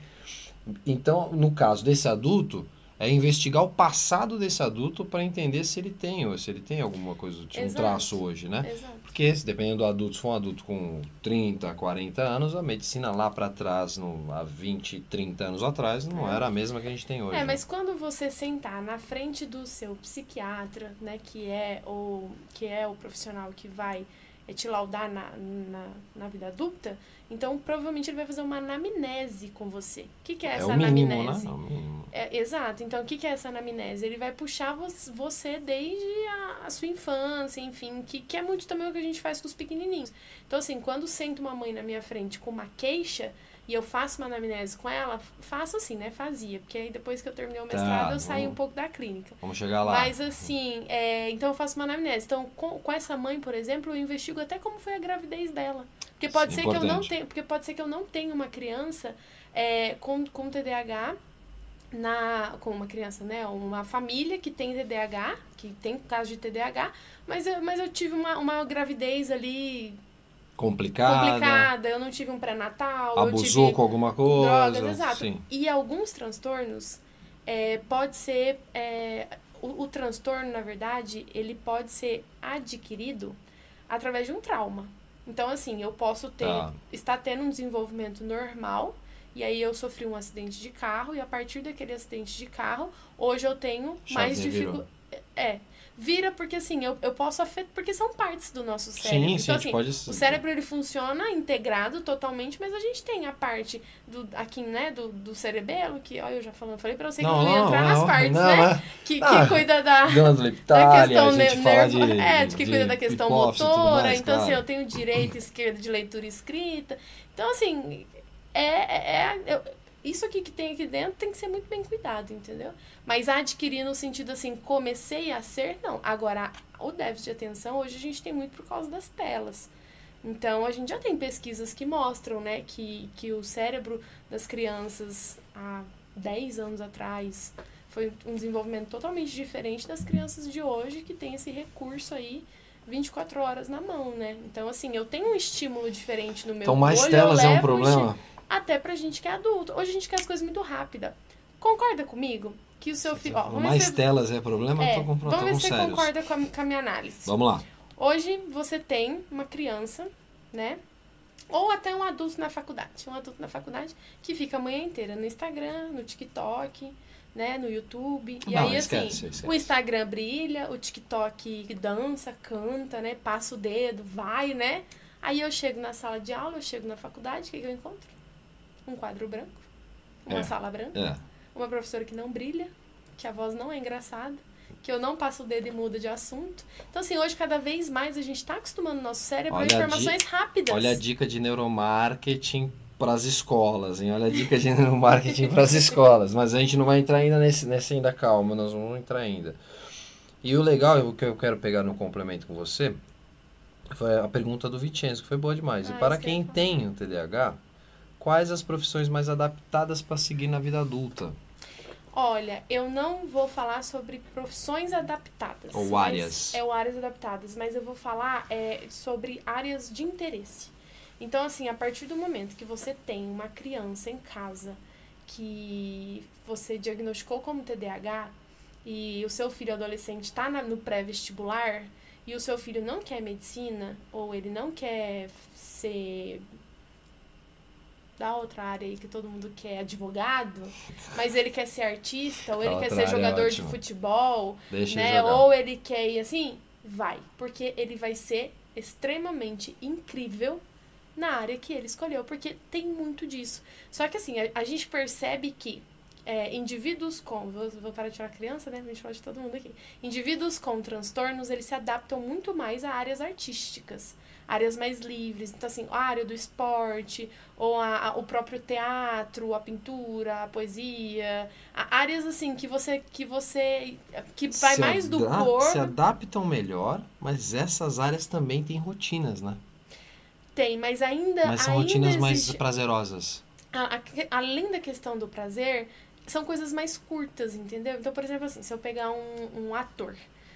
Então, no caso desse adulto, é investigar o passado desse adulto para entender se ele tem ou se ele tem alguma coisa, tipo, um traço hoje, né? Exato. Porque, se dependendo do adulto, se for um adulto com 30, 40 anos, a medicina lá para trás, no, há 20, 30 anos atrás, não É. era a mesma que a gente tem hoje. É, né? mas quando você sentar na frente do seu psiquiatra, né, que é o, que é o profissional que vai eh, te laudar na, na, na vida adulta, então provavelmente ele vai fazer uma anamnese com você. O que, que é É essa o mínimo, né? anamnese? É o mínimo. É, exato. Então, o que, que é essa anamnese? Ele vai puxar você desde a, a sua infância, enfim, que, que é muito também o que a gente faz com os pequenininhos. Então, assim, quando senta uma mãe na minha frente com uma queixa e eu faço uma anamnese com ela, faço assim, né? Fazia. Porque aí depois que eu terminei o Tá, mestrado, eu saí vamos- um pouco da clínica. Vamos chegar lá. Mas assim, é, então eu faço uma anamnese. Então, com, com essa mãe, por exemplo, eu investigo até como foi a gravidez dela. Porque pode ser que eu não tenha, porque pode ser que eu não tenha uma criança é, com, com TDAH na com uma criança, né, uma família que tem TDAH, que tem caso de TDAH, mas eu, mas eu tive uma, uma gravidez ali Complicada, complicada, eu não tive um pré-natal, eu abusou tive com alguma coisa. drogas, exato. Sim. E alguns transtornos é, pode ser é, o, o transtorno, na verdade, ele pode ser adquirido através de um trauma. Então, assim, eu posso ter Tá. estar tendo um desenvolvimento normal e aí eu sofri um acidente de carro e a partir daquele acidente de carro, hoje eu tenho mais dificuldade. É, vira porque assim, eu, eu posso afetar, porque são partes do nosso cérebro. Sim, sim, então, assim, pode... o cérebro ele funciona integrado totalmente, mas a gente tem a parte do aqui, né, do, do cerebelo, que olha, eu já falando, falei pra você que eu não ia entrar nas partes, não, né? Que, Ah, que cuida da, Glândula da questão a gente ne- fala de, é, de que cuida da questão motora. mais, então, assim, claro. eu tenho direita e esquerda de leitura escrita. Então, assim, é, é, é- eu- isso aqui que tem aqui dentro tem que ser muito bem cuidado, entendeu? Mas adquirir no sentido assim, comecei a ser, não. Agora, o déficit de atenção, hoje a gente tem muito por causa das telas. Então, a gente já tem pesquisas que mostram, né, que, que o cérebro das crianças há 10 anos atrás foi um desenvolvimento totalmente diferente das crianças de hoje que tem esse recurso aí 24 horas na mão, né? Então, assim, eu tenho um estímulo diferente no meu Então, mais olho, telas é um problema? Até pra gente que é adulto. Hoje a gente quer as coisas muito rápida. Concorda comigo? Que o seu filho... Mais se- telas é problema? é, tô com, tô vamos ver se você sérios. concorda com a, com a minha análise. Vamos lá. Hoje você tem uma criança, né? Ou até um adulto na faculdade. Um adulto na faculdade que fica a manhã inteira no Instagram, no TikTok, né, no YouTube. E Não, aí, esquece, assim, esquece. o Instagram brilha, o TikTok dança, canta, né? Passa o dedo, vai, né? Aí eu chego na sala de aula, eu chego na faculdade, o que, que eu encontro? Um quadro branco, uma É. sala branca, É. uma professora que não brilha, que a voz não é engraçada, que eu não passo o dedo e mudo de assunto. Então, assim, hoje cada vez mais a gente tá acostumando o nosso cérebro Olha a informações rápidas. Olha a dica de neuromarketing para as escolas, hein? Olha a dica de neuromarketing para as escolas. Mas a gente não vai entrar ainda nesse, nesse ainda, calma, nós vamos entrar ainda. E o legal, o que eu quero pegar no complemento com você, foi a pergunta do Vicenzo, que foi boa demais. Ah, e para quem tem o TDAH, quais as profissões mais adaptadas para seguir na vida adulta? Olha, eu não vou falar sobre profissões adaptadas. Ou áreas. É, ou áreas adaptadas, mas eu vou falar é, sobre áreas de interesse. Então, assim, a partir do momento que você tem uma criança em casa que você diagnosticou como TDAH e o seu filho adolescente está no pré-vestibular e o seu filho não quer medicina ou ele não quer ser da outra área aí que todo mundo quer advogado, mas ele quer ser artista, ou ele quer ser é jogador de ótima. futebol, Deixa né? jogar. Ou ele quer ir assim, vai, porque ele vai ser extremamente incrível na área que ele escolheu, porque tem muito disso. Só que assim, a, a gente percebe que é, indivíduos com, vou, vou parar de falar criança, né? A gente fala de todo mundo aqui. Indivíduos com transtornos, eles se adaptam muito mais a áreas artísticas, áreas mais livres. Então, assim, a área do esporte, ou a, a- o próprio teatro, a pintura, a poesia, a- áreas assim que você que você que vai Se mais do corpo. Se adaptam melhor, mas essas áreas também têm rotinas, né? Tem, mas ainda Mas são ainda rotinas mais existe- prazerosas. a- a que- além da questão do prazer, são coisas mais curtas, entendeu? Então, por exemplo, assim, se eu pegar um, um ator,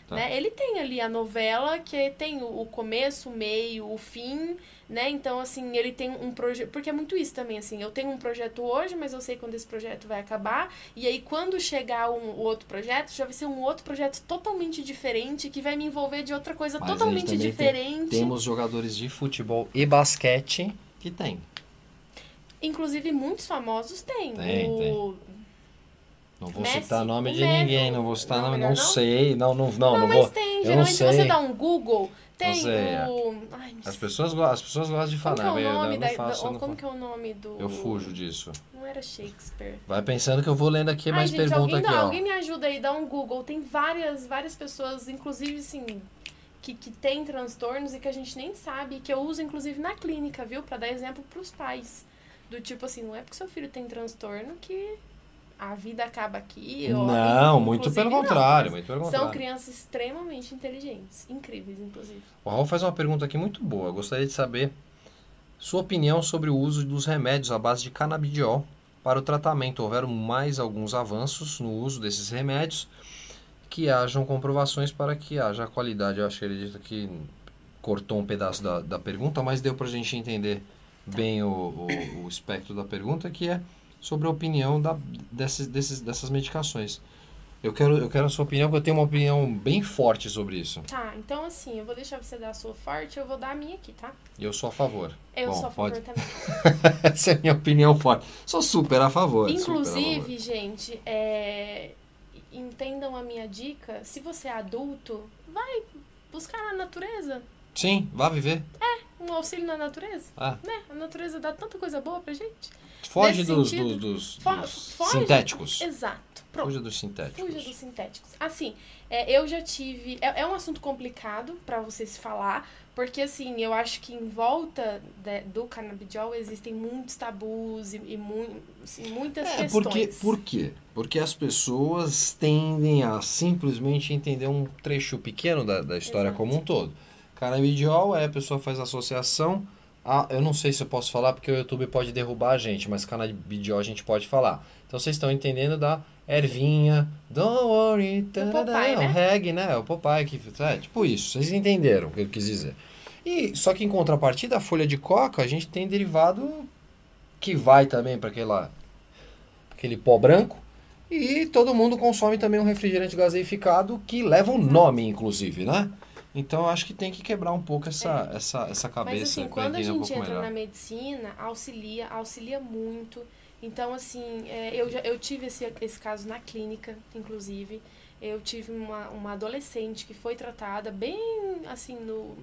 Tá. né? Ele tem ali a novela que tem o, começo, o meio, o fim, né? Então, assim, ele tem um projeto... Porque é muito isso também, assim. Eu tenho um projeto hoje, mas eu sei quando esse projeto vai acabar. E aí, quando chegar um, o outro projeto, já vai ser um outro projeto totalmente diferente, que vai me envolver de outra coisa Mas totalmente também tem- diferente. Temos jogadores de futebol e basquete que tem. Inclusive, muitos famosos têm. Tem, o... Não vou Messi, citar nome de Messi, ninguém, não vou citar não, nome, não, não? sei, não, não, não, Não, não mas vou. tem. eu Geralmente, não se você sei. dá um Google, tem sei, o... Ai, As pessoas, as pessoas gostam de como falar, que é o eu nome não da... faço, da- eu como que é o nome do... Eu fujo disso. Não era Shakespeare. Vai pensando que eu vou lendo aqui Ai, mais gente, pergunta alguém, aqui, dá- alguém me ajuda aí, dá um Google. Tem várias, várias pessoas, inclusive, assim, que, que tem transtornos e que a gente nem sabe, que eu uso, inclusive, na clínica, viu? Pra dar exemplo pros pais. Do tipo assim, não é porque seu filho tem transtorno que a vida acaba aqui. ou- Não, muito pelo não, contrário, muito pelo São contrário. crianças extremamente inteligentes, incríveis, inclusive. O Raul faz uma pergunta aqui muito boa. Eu gostaria de saber sua opinião sobre o uso dos remédios à base de canabidiol para o tratamento. Houveram mais alguns avanços no uso desses remédios que hajam comprovações para que haja qualidade. Eu acho que ele disse que cortou um pedaço da, da pergunta, mas deu para a gente entender bem o, o, o espectro da pergunta, que é sobre a opinião da, desses, desses, dessas medicações. Eu quero, eu quero a sua opinião, porque eu tenho uma opinião bem forte sobre isso. Tá, então assim, eu vou deixar você dar a sua forte, eu vou dar a minha aqui, tá? Eu sou a favor. Eu Bom, sou a favor pode- também. Essa é a minha opinião forte. Sou super a favor. super a favor. Inclusive, gente, é, entendam a minha dica. Se você é adulto, vai buscar na natureza. Sim, vá viver. Um auxílio na natureza. Ah, Né? A natureza dá tanta coisa boa pra gente. Foge dos, sentido, dos, dos- fo- dos foge- sintéticos. Exato. Pronto. Fuja dos sintéticos. Fuja dos sintéticos. Assim, é, eu já tive. É, é um assunto complicado pra você se falar, porque assim, eu acho que em volta de- do canabidiol existem muitos tabus e, e mui- assim, muitas É, questões. porque, por quê? Porque as pessoas tendem a simplesmente entender um trecho pequeno da, da história Exato. como um todo. Canabidiol é a pessoa faz associação a, eu não sei se eu posso falar porque o YouTube pode derrubar a gente, mas canabidiol a gente pode falar. Então vocês estão entendendo da ervinha, don't worry, Popeye, é né? o reggae, né? É o Popeye que é tipo isso. Vocês entenderam o que ele quis dizer. E só que em contrapartida, a folha de coca, a gente tem derivado que vai também para aquela aquele pó branco. E todo mundo consome também um refrigerante gaseificado que leva um nome, inclusive, né? Então eu acho que tem que quebrar um pouco essa, é. essa, essa cabeça. Mas assim, quando a gente um entra melhor. na medicina, auxilia, auxilia muito. Então, assim, é, eu, já, eu tive esse, esse caso na clínica, inclusive. Eu tive uma, uma adolescente que foi tratada bem, assim, no,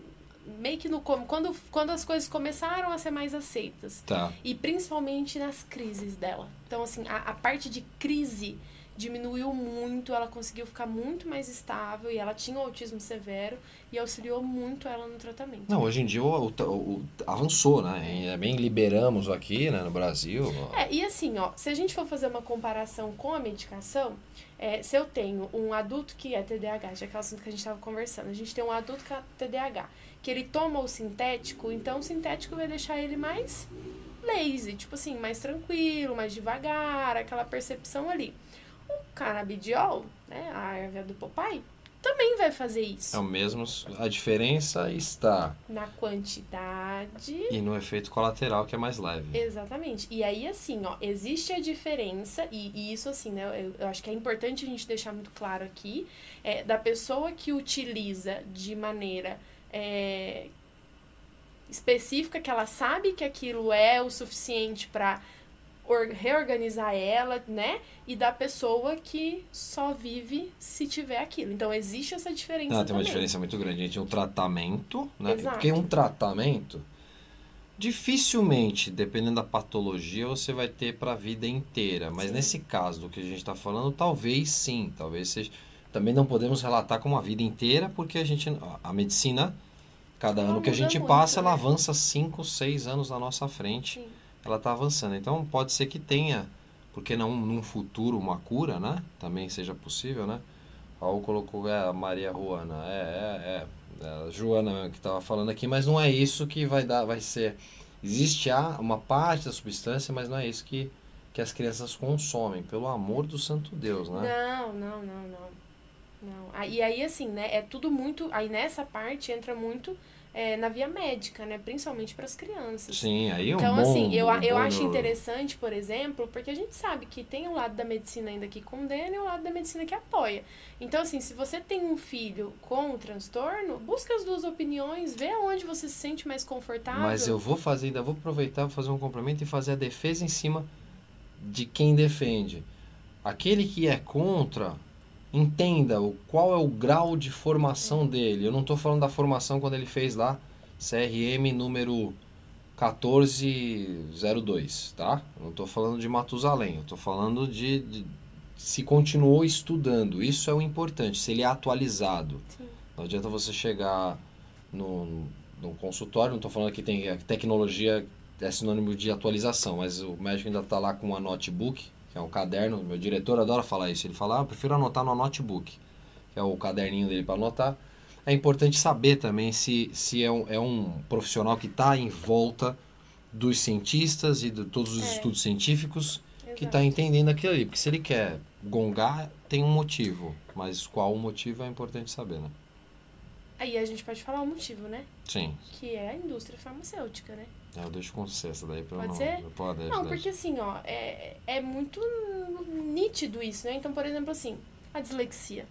meio que no quando quando as coisas começaram a ser mais aceitas tá. e principalmente nas crises dela então assim a, a parte de crise diminuiu muito, ela conseguiu ficar muito mais estável e ela tinha o autismo severo e auxiliou muito ela no tratamento. Não, hoje em dia o, o, o avançou, né? É bem liberamos aqui, né, no Brasil. É, e assim, ó, se a gente for fazer uma comparação com a medicação, é, se eu tenho um adulto que é TDAH, já que é o assunto que a gente estava conversando, a gente tem um adulto que é TDAH, que ele toma o sintético, então o sintético vai deixar ele mais lazy, tipo assim, mais tranquilo, mais devagar, aquela percepção ali. O canabidiol, né, a erva do papai, também vai fazer isso. É o mesmo, a diferença está na quantidade e no efeito colateral que é mais leve. Exatamente. E aí assim, ó, existe a diferença e, e isso assim, né, eu, eu, acho que é importante a gente deixar muito claro aqui, é, da pessoa que utiliza de maneira é, específica, que ela sabe que aquilo é o suficiente para reorganizar ela, né? E da pessoa que só vive se tiver aquilo. Então existe essa diferença. Não, tem uma diferença muito grande entre um tratamento, né? Exato. Porque um tratamento, dificilmente, dependendo da patologia, você vai ter para a vida inteira. Mas sim. nesse caso do que a gente está falando, talvez sim, talvez seja. Também não podemos relatar como a vida inteira, porque a gente, a medicina, cada ano que a gente muito, passa, né? ela avança 5, 6 anos na nossa frente. Sim ela está avançando. Então pode ser que tenha, porque não num futuro uma cura, né? Também seja possível, né? Raul colocou é, a Maria Juana, é, é, é, é a Joana que estava falando aqui, mas não é isso que vai dar, vai ser. Existe uma parte da substância, mas não é isso que, que as crianças consomem, pelo amor do santo Deus, né? Não, não, não, não. não. E aí, assim, né, é tudo muito. Aí nessa parte entra muito é, na via médica, né? Principalmente para as crianças. Sim, aí é um Então, bom, assim, eu, um eu bom acho interessante, por exemplo, porque a gente sabe que tem o lado da medicina ainda que condena e o lado da medicina que apoia. Então, assim, se você tem um filho com o transtorno, busca as duas opiniões, vê onde você se sente mais confortável. Mas eu vou fazer, ainda vou aproveitar, vou fazer um complemento e fazer a defesa em cima de quem defende. Aquele que é contra entenda o, qual é o grau de formação dele. Eu não estou falando da formação quando ele fez lá CRM número 1402, tá? Eu não estou falando de Matusalém, eu estou falando de, de, se continuou estudando. Isso é o importante, se ele é atualizado. Sim. Não adianta você chegar no, no consultório, não estou falando que tem tecnologia é sinônimo de atualização, mas o médico ainda está lá com uma notebook que é um caderno. Meu diretor adora falar isso. Ele fala, ah, eu prefiro anotar no notebook, que é o caderninho dele para anotar. É importante saber também se, se é, um, é um profissional que está em volta dos cientistas e de todos os é. estudos científicos Exato. que está entendendo aquilo ali. Porque se ele quer gongar, tem um motivo. Mas qual o motivo é importante saber, né? Aí a gente pode falar o motivo, né? Sim. Que é a indústria farmacêutica, né? É, eu deixo com você essa daí pra Pode não... ser? Pode, não, porque assim, ó, é, é muito nítido isso, né? Então, por exemplo, assim, a dislexia.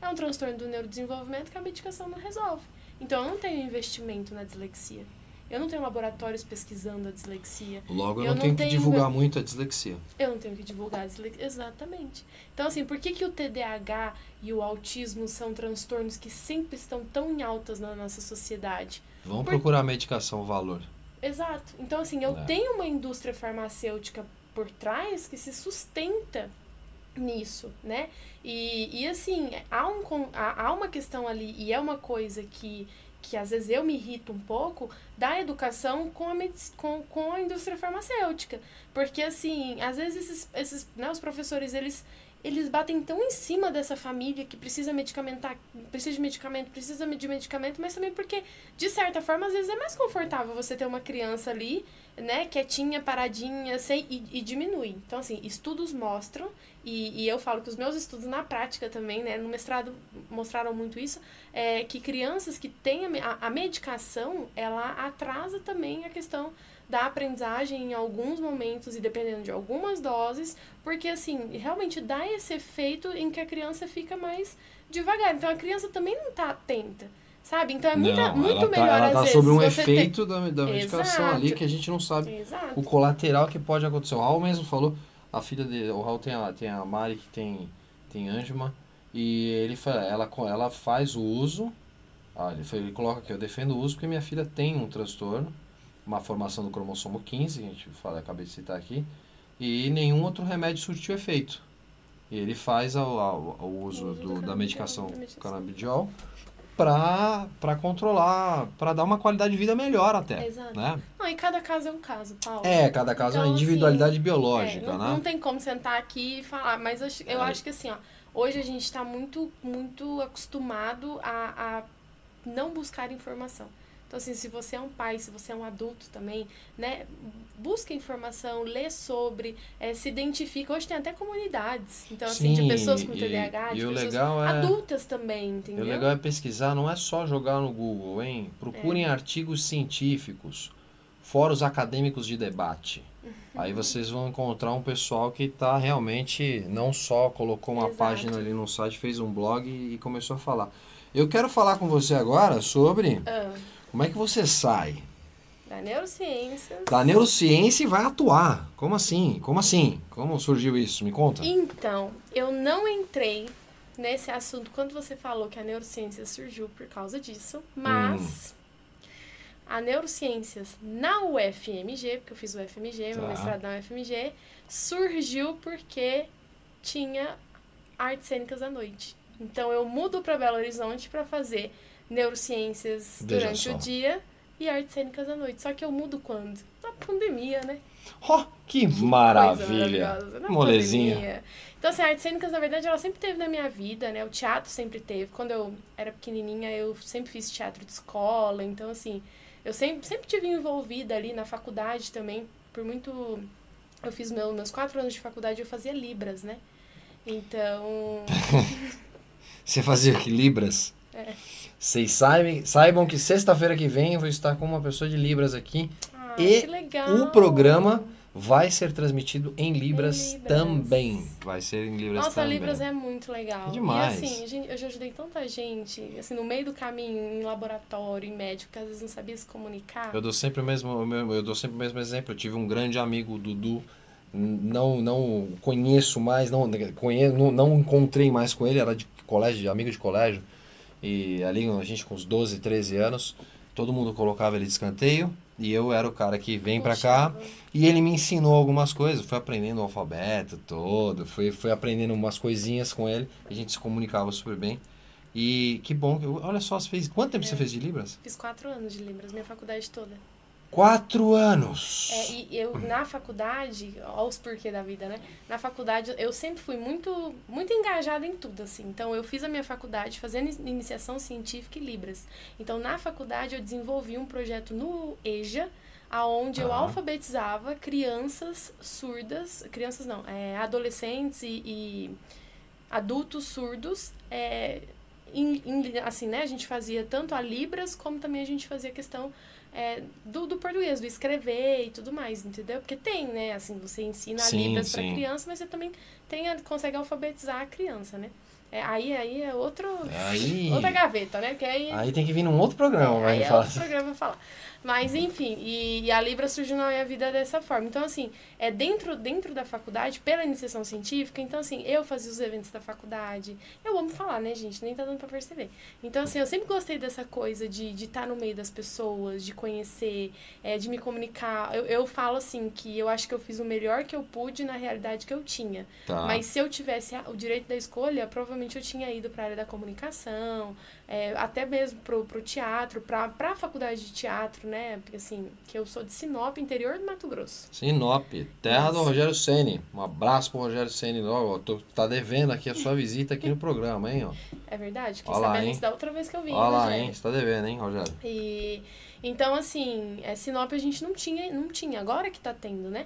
É um transtorno do neurodesenvolvimento que a medicação não resolve. Então, eu não tenho investimento na dislexia. Eu não tenho laboratórios pesquisando a dislexia. Logo, eu, eu não, tenho, tenho que divulgar meu... muito a dislexia. Eu não tenho que divulgar a dislexia. Exatamente. Então, assim, por que, que o TDAH e o autismo são transtornos que sempre estão tão em altas na nossa sociedade? Vamos por... procurar medicação, valor. Exato. Então, assim, eu é. tenho uma indústria farmacêutica por trás que se sustenta nisso, né? E, e assim, há, um, há uma questão ali, e é uma coisa que, que às vezes eu me irrito um pouco, da educação com a, com, com a indústria farmacêutica. Porque, assim, às vezes esses, esses né, os professores, eles eles batem tão em cima dessa família que precisa medicamentar, precisa de medicamento, precisa de medicamento, mas também porque, de certa forma, às vezes é mais confortável você ter uma criança ali, né, quietinha, paradinha, sem, e, e diminui. Então, assim, estudos mostram, e, e, eu falo que os meus estudos na prática também, né, no mestrado mostraram muito isso, é que crianças que têm a, a medicação, ela atrasa também a questão da aprendizagem em alguns momentos e dependendo de algumas doses, porque assim, realmente dá esse efeito em que a criança fica mais devagar. Então a criança também não está atenta. Sabe? Então é muita, Não, muito ela melhor tá, ela às tá vezes sobre um efeito da, da medicação Exato. ali que a gente não sabe Exato. o colateral que pode acontecer. O Raul mesmo falou, a filha dele, o Raul tem a, tem a Mari que tem, tem Anjuma, e ele fala, ela, ela faz o uso, ah, ele, ele coloca aqui, eu defendo o uso porque minha filha tem um transtorno, uma formação do cromossomo 15, que a gente fala, acabei de citar aqui, e nenhum outro remédio surtiu efeito. E ele faz o uso uso do da medicação canabidiol para controlar, para dar uma qualidade de vida melhor até, Exato. né? Não, e cada caso é um caso, Paulo. É, cada caso é Então, uma individualidade assim, biológica, É, não, né? não tem como sentar aqui e falar, mas eu, acho- eu É. acho que assim, ó, hoje a gente está muito, muito acostumado a, a não buscar informação. Então, assim, se você é um pai, se você é um adulto também, né, busca informação, lê sobre, eh, se identifica. Hoje tem até comunidades, então, assim, de pessoas com e- TDAH, e de o pessoas é- adultas também, E entendeu? o legal é pesquisar, não é só jogar no Google, hein? Procurem artigos científicos, fóruns acadêmicos de debate. Aí vocês vão encontrar um pessoal que está realmente, não só colocou uma Exato. página ali no site, fez um blog e começou a falar. Eu quero falar com você agora sobre Ah, como é que você sai da neurociências. da neurociência e vai atuar. Como assim? Como assim? Como surgiu isso? Me conta. Então, eu não entrei nesse assunto quando você falou que a neurociência surgiu por causa disso, mas a neurociências na UFMG, porque eu fiz o UFMG, meu Tá. mestrado na UFMG, surgiu porque tinha artes cênicas à noite. Então eu mudo para Belo Horizonte para fazer neurociências Veja durante só. o dia e artes cênicas à noite. Só que eu mudo quando? Na pandemia, né? Oh, que Coisa maravilha! Molezinha. pandemia. Então, assim, artes cênicas, na verdade, ela sempre teve na minha vida, né? O teatro sempre teve. Quando eu era pequenininha, eu sempre fiz teatro de escola. Então, assim, eu sempre, sempre tive envolvida ali na faculdade também. Por muito... Eu fiz meu, meus quatro anos de faculdade, eu fazia Libras, né? Então... Você fazia que Libras? É. Vocês saibam, saibam que sexta-feira que vem eu vou estar com uma pessoa de Libras aqui. Ah, E que legal! O programa vai ser transmitido em Libras, Em Libras. também. Vai ser em Libras Nossa, também. Libras é muito legal. É demais. E assim, eu já ajudei tanta gente, assim, no meio do caminho, em laboratório, em médico, que às vezes não sabia se comunicar. Eu dou sempre o mesmo, eu dou sempre o mesmo exemplo. Eu tive um grande amigo, o Dudu. Não, não conheço mais, não, conheço, não, não encontrei mais com ele, era de colégio, amigo de colégio. E ali a gente com uns 12, 13 anos, todo mundo colocava ele de escanteio e eu era o cara que vem pra cá e ele me ensinou algumas coisas, fui aprendendo o alfabeto todo, fui, fui aprendendo umas coisinhas com ele, a gente se comunicava super bem. E que bom, olha só, você fez, quanto tempo você fez de Libras? Fiz quatro anos de Libras, minha faculdade toda. Quatro anos! É, e eu, na faculdade, olha os porquê da vida, né? Na faculdade, eu sempre fui muito, muito engajada em tudo, assim. Então, eu fiz a minha faculdade fazendo in- iniciação científica e Libras. Então, na faculdade, eu desenvolvi um projeto no EJA, aonde eu Tá. alfabetizava crianças surdas, crianças não, é, adolescentes e, e adultos surdos, é, em- em- assim, né? A gente fazia tanto a Libras, como também a gente fazia a questão é, do, do português, do escrever e tudo mais, entendeu? Porque tem, né? Assim, você ensina Sim, Libras para criança, mas você também tem a- consegue alfabetizar a criança, né? É, aí, aí é outro, Aí, outra gaveta, né? Porque aí, aí tem que vir num outro programa, aí é falar. outro programa falar. Mas, enfim, e, e a Libra surgiu na minha vida dessa forma. Então, assim, é dentro, dentro da faculdade, pela iniciação científica, então, assim, eu fazia os eventos da faculdade. Eu amo falar, né, gente? Nem tá dando pra perceber. Então, assim, eu sempre gostei dessa coisa de estar no meio das pessoas, de conhecer, é, de me comunicar. Eu, eu falo, assim, que eu acho que eu fiz o melhor que eu pude na realidade que eu tinha. Tá. Mas se eu tivesse o direito da escolha, provavelmente eu tinha ido para a área da comunicação, é, até mesmo pro, pro teatro, pra, pra faculdade de teatro, né? Porque assim, que eu sou de Sinop, interior do Mato Grosso. Sinop, terra do Nossa. Rogério Ceni. Um abraço pro Rogério Ceni. Ó, tô- tá devendo aqui a sua visita aqui no programa, hein? Ó. É verdade? Fiquei Ó lá, sabendo hein? isso da outra vez que eu vim. Olha lá, Rogério. hein? Você tá devendo, hein, Rogério? E então assim, é, Sinop a gente não tinha, não tinha, agora que tá tendo, né?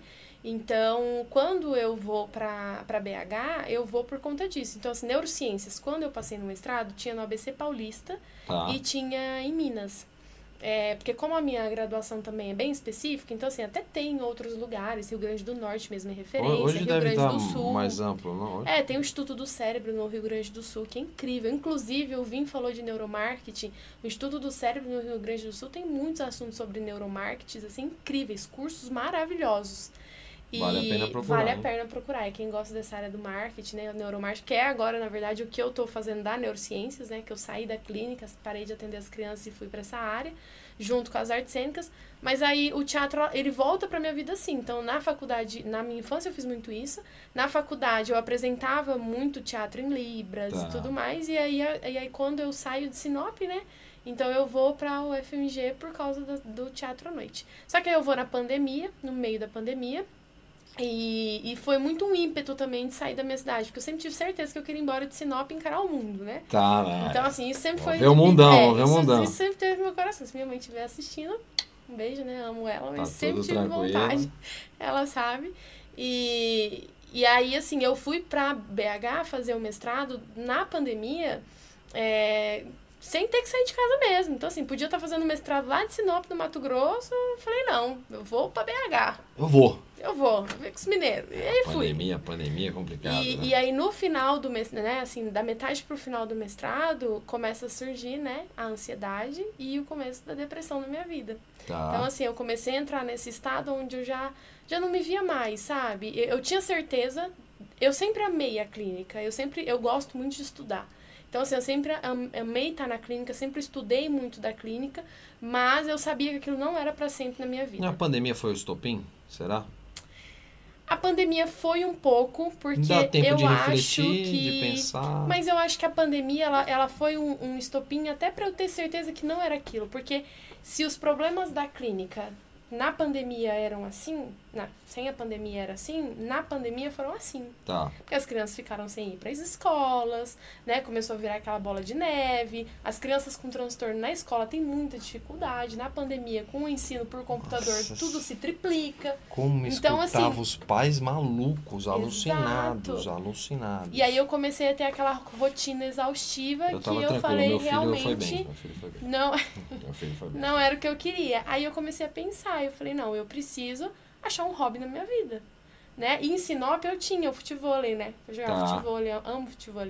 Então, quando eu vou para BH, eu vou por conta disso. Então, assim, neurociências, quando eu passei no mestrado, tinha no ABC Paulista Tá. e tinha em Minas. é, porque como a minha graduação também é bem específica, então assim, até tem em outros lugares, Rio Grande do Norte mesmo é referência, Hoje Rio Grande do Sul. mais amplo, não? Hoje? É, tem o Instituto do Cérebro no Rio Grande do Sul, que é incrível. Inclusive, o Vim falou de neuromarketing. O Instituto do Cérebro no Rio Grande do Sul tem muitos assuntos sobre neuromarketing, assim, incríveis, cursos maravilhosos. E Vale a pena procurar, Vale a pena procurar. E quem gosta dessa área do marketing, né, neuromarketing, que é agora, na verdade, o que eu estou fazendo da neurociências, né, que eu saí da clínica, parei de atender as crianças e fui para essa área, junto com as artes cênicas. Mas aí o teatro, ele volta pra minha vida assim. Então, na faculdade, na minha infância eu fiz muito isso. Na faculdade eu apresentava muito teatro em Libras Tá. e tudo mais. E aí, e aí quando eu saio de Sinop, né? Então eu vou pra o FMG por causa do, do teatro à noite. Só que aí eu vou na pandemia, no meio da pandemia. E, e foi muito um ímpeto também de sair da minha cidade, porque eu sempre tive certeza que eu queria ir embora de Sinop e encarar o mundo, né? Tá, né? Então, assim, isso sempre foi. ver o mundão, é, ver o isso, mundão. Isso sempre teve no meu coração. Se minha mãe estiver assistindo, um beijo, né? Amo ela, mas Tá sempre tive tranquilo. vontade. Ela sabe. E, e aí, assim, eu fui pra BH fazer o mestrado na pandemia. é, sem ter que sair de casa mesmo. Então, assim, podia estar fazendo mestrado lá de Sinop, no Mato Grosso. Eu falei, não, eu vou pra BH. Eu vou. Eu vou, ver com os mineiros. E aí fui. Pandemia, pandemia é complicado, E, né? e aí no final do mestrado, né, assim, da metade pro final do mestrado, começa a surgir, né, a ansiedade e o começo da depressão na minha vida. Tá. Então, assim, eu comecei a entrar nesse estado onde eu já, já não me via mais, sabe? Eu, eu tinha certeza, eu sempre amei a clínica, eu sempre, eu gosto muito de estudar. Então, assim, eu sempre am- amei estar na clínica, sempre estudei muito da clínica, mas eu sabia que aquilo não era para sempre na minha vida. A pandemia foi o estopim? Será? A pandemia foi um pouco, porque eu acho refletir, que... pensar. Mas eu acho que a pandemia, ela, ela foi um, um estopim até para eu ter certeza que não era aquilo. Porque se os problemas da clínica na pandemia eram assim, na, sem a pandemia era assim, na pandemia foram assim. Tá. Porque as crianças ficaram sem ir para as escolas, né? Começou a virar aquela bola de neve. As crianças com transtorno na escola têm muita dificuldade. Na pandemia, com o ensino por computador, Nossa. tudo se triplica. Como Então, escutava assim- os pais malucos, alucinados, Exato. alucinados. E aí eu comecei a ter aquela rotina exaustiva Eu que eu falei meu filho realmente. foi bem. Meu filho foi bem. Não, Meu filho foi bem. não era o que eu queria. Aí eu comecei a pensar, eu falei, não, eu preciso achar um hobby na minha vida, né? E em Sinop eu tinha o futebol, né? Eu jogava Tá. futebol, eu amo futebol.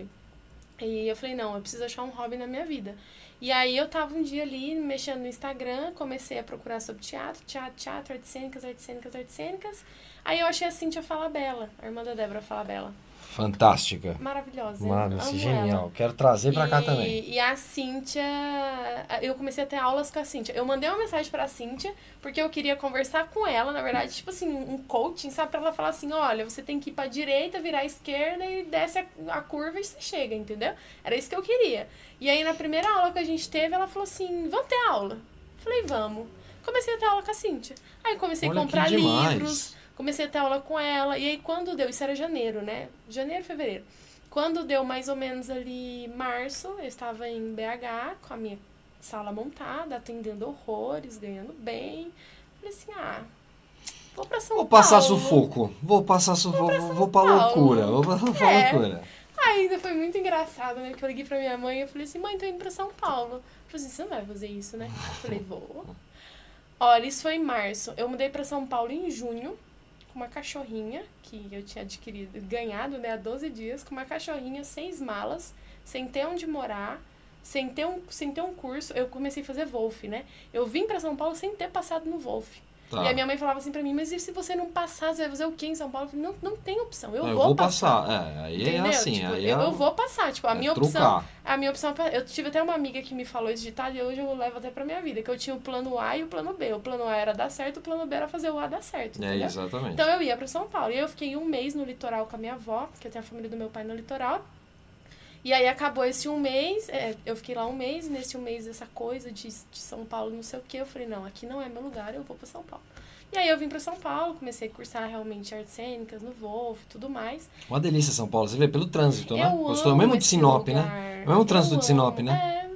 E eu falei, não, eu preciso achar um hobby na minha vida. E aí eu tava um dia ali mexendo no Instagram, comecei a procurar sobre teatro, teatro, teatro, artes cênicas, artes cênicas, artes cênicas. Aí eu achei a Cíntia Falabella, a irmã da Débora Falabella. Fantástica. Maravilhosa. Mano, esse ela. genial. Quero trazer pra cá E- também. E a Cíntia, eu comecei a ter aulas com a Cíntia. Eu mandei uma mensagem pra Cíntia, porque eu queria conversar com ela, na verdade, tipo assim, um coaching, sabe? Pra ela falar assim, olha, você tem que ir pra direita, virar à esquerda e desce a, a curva e você chega, entendeu? Era isso que eu queria. E aí, na primeira aula que a gente teve, ela falou assim, vamos ter aula? Falei, vamos. Comecei a ter aula com a Cíntia. Aí comecei Olha a comprar livros, comecei a ter aula com ela. E aí, quando deu, isso era janeiro, né? Janeiro, fevereiro. Quando deu mais ou menos ali março, eu estava em BH com a minha sala montada, atendendo horrores, ganhando bem. Falei assim, ah, vou pra São Vou passar Paulo. sufoco. Vou passar sufoco. Vou, vou pra Paulo. loucura. Vou pra, É. loucura. Ainda foi muito engraçado, né? Que eu liguei pra minha mãe e eu falei assim, mãe, tô indo pra São Paulo. Ela falou assim, você não vai fazer isso, né? Eu falei, vou. Olha, isso foi em março. Eu mudei pra São Paulo em junho, com uma cachorrinha, que eu tinha adquirido, ganhado, né, há 12 dias, com uma cachorrinha, seis malas, sem ter onde morar, sem ter um, sem ter um curso. Eu comecei a fazer Wolf, né? Eu vim pra São Paulo sem ter passado no Wolf. Tá. E a minha mãe falava assim pra mim, mas e se você não passar, você vai fazer o quê em São Paulo? Eu falei, não, não tem opção, eu, Não, vou, passar. passar. É, aí Entendeu? é assim. Tipo, aí eu, é, eu vou passar. Tipo, a é minha opção. A minha opção. Eu tive até uma amiga que me falou esse ditado e hoje eu levo até pra minha vida. Que eu tinha o plano A e o plano B. O plano A era dar certo, o plano B era fazer o A dar certo. É, Entendeu? exatamente. Então eu ia pra São Paulo. E eu fiquei um mês no litoral com a minha avó, que eu tenho a família do meu pai no litoral. E aí acabou esse um mês, é, eu fiquei lá um mês, e nesse um mês essa coisa de, de São Paulo, não sei o que, eu falei, não, aqui não é meu lugar, eu vou pra São Paulo. E aí eu vim pra São Paulo, comecei a cursar realmente artes cênicas no Wolf e tudo mais. Uma delícia São Paulo. Você vê pelo trânsito, né? Eu Gostou amo mesmo de Sinop, né? lugar. É o mesmo trânsito Eu de Sinop, amo. né? É.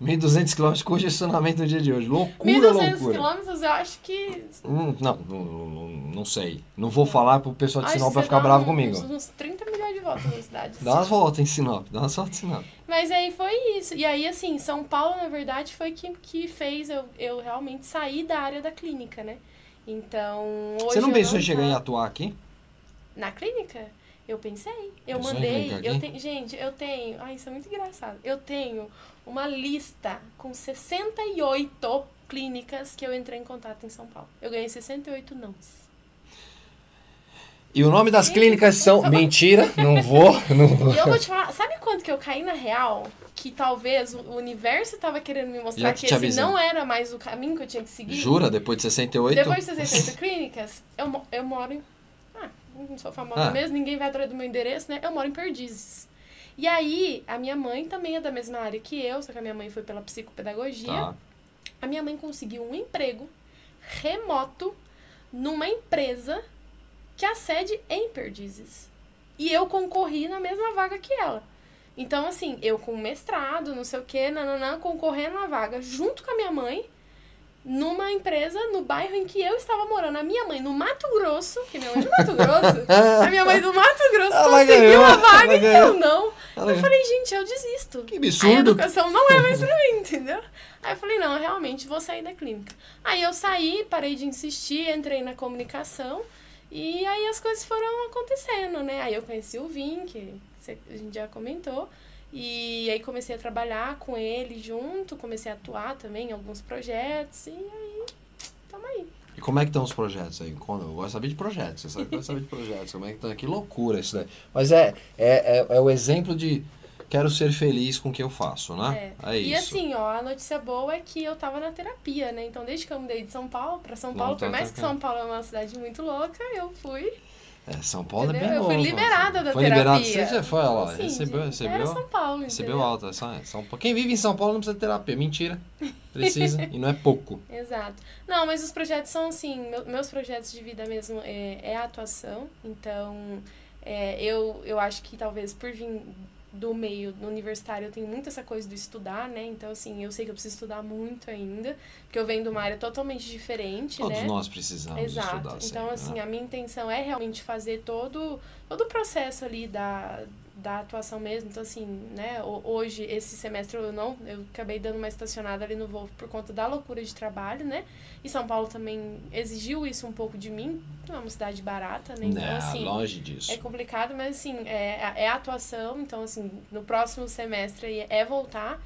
1.200 km congestionamento no dia de hoje. Loucura, 1.200 loucura. quilômetros, eu acho que. Hum, não, não, não, não sei. Não vou falar pro pessoal de acho Sinop vai ficar bravo uns- comigo. Uns 30 milhões de de volta na cidade. Dá umas voltas em Sinop, dá umas voltas em Sinop. Mas aí foi isso. E aí, assim, São Paulo, na verdade, foi que, que fez eu, eu realmente sair da área da clínica, né? Então, Você não pensou em chegar em atuar aqui? Na clínica? Eu pensei. Eu Pensou mandei. Eu tenho, gente, eu tenho. Ai, isso é muito engraçado. Eu tenho uma lista com 68 clínicas que eu entrei em contato em São Paulo. Eu ganhei 68 nãos. E o nome das clínicas são. Mentira, não vou. Não vou. E eu vou te falar, sabe quanto que eu caí na real? Que talvez o universo tava querendo me mostrar Já que esse avisando. não era mais o caminho que eu tinha que seguir. Jura? Depois de 68? Depois de 68 clínicas, eu, eu moro em. Ah, não sou famosa Ah. mesmo, ninguém vai atrás do meu endereço, né? Eu moro em Perdizes. E aí, a minha mãe também é da mesma área que eu, só que a minha mãe foi pela psicopedagogia. Tá. A minha mãe conseguiu um emprego remoto numa empresa que a sede é em Perdizes. E eu concorri na mesma vaga que ela. Então, assim, eu com mestrado, não sei o quê, nananã, concorrendo na vaga junto com a minha mãe, numa empresa no bairro em que eu estava morando. A minha mãe no Mato Grosso, que minha mãe é do Mato Grosso, a minha mãe do Mato Grosso Ela conseguiu ganhou, a vaga e ganhou. eu não. Ela- Eu falei, gente, eu desisto. Que A absurdo. educação não é mais pra mim, entendeu? Aí eu falei, não, realmente vou sair da clínica. Aí eu saí, parei de insistir, entrei na comunicação e aí as coisas foram acontecendo, né? Aí eu conheci o Vim, que a gente já comentou, e aí comecei a trabalhar com ele junto, comecei a atuar também em alguns projetos e aí, tamo aí. E como é que estão os projetos aí? Quando- Eu gosto de saber de projetos. Você sabe que eu gosto de saber de projetos. Como é que estão? Que loucura isso daí. Mas é, é, é, é o exemplo de quero ser feliz com o que eu faço, né? É, E isso. assim, ó, a notícia boa é que eu tava na terapia, né? Então, desde que eu mudei de São Paulo pra São Não, Paulo, tá por mais que. São Paulo é uma cidade muito louca, eu fui É, São Paulo Entendeu? é bem Eu fui liberada assim. da Foi liberado. terapia. Você já foi, olha lá. Assim, recebeu, recebeu. Era São Paulo, Recebeu entendeu? alta. São, São Paulo. Quem vive em São Paulo não precisa de terapia. Mentira. Precisa. e não é pouco. Exato. Não, mas os projetos são assim, meu- meus projetos de vida mesmo é, é a atuação. Então, é, eu, eu acho que talvez por vir do meio no universitário eu tenho muito essa coisa do estudar, né? Então, assim, eu sei que eu preciso estudar muito ainda, porque eu venho de uma área totalmente diferente, Todos né? nós precisamos Exato. estudar Então, sempre, assim, né? a minha intenção é realmente fazer todo, todo o processo ali da, da atuação mesmo. Então, assim, né, ho- hoje, esse semestre eu não, eu acabei dando uma estacionada ali no voo por conta da loucura de trabalho, né? E São Paulo também exigiu isso um pouco de mim, não é uma cidade barata, né? Então, Não, assim, longe disso. é complicado, mas assim, é, é a atuação, então assim, no próximo semestre é voltar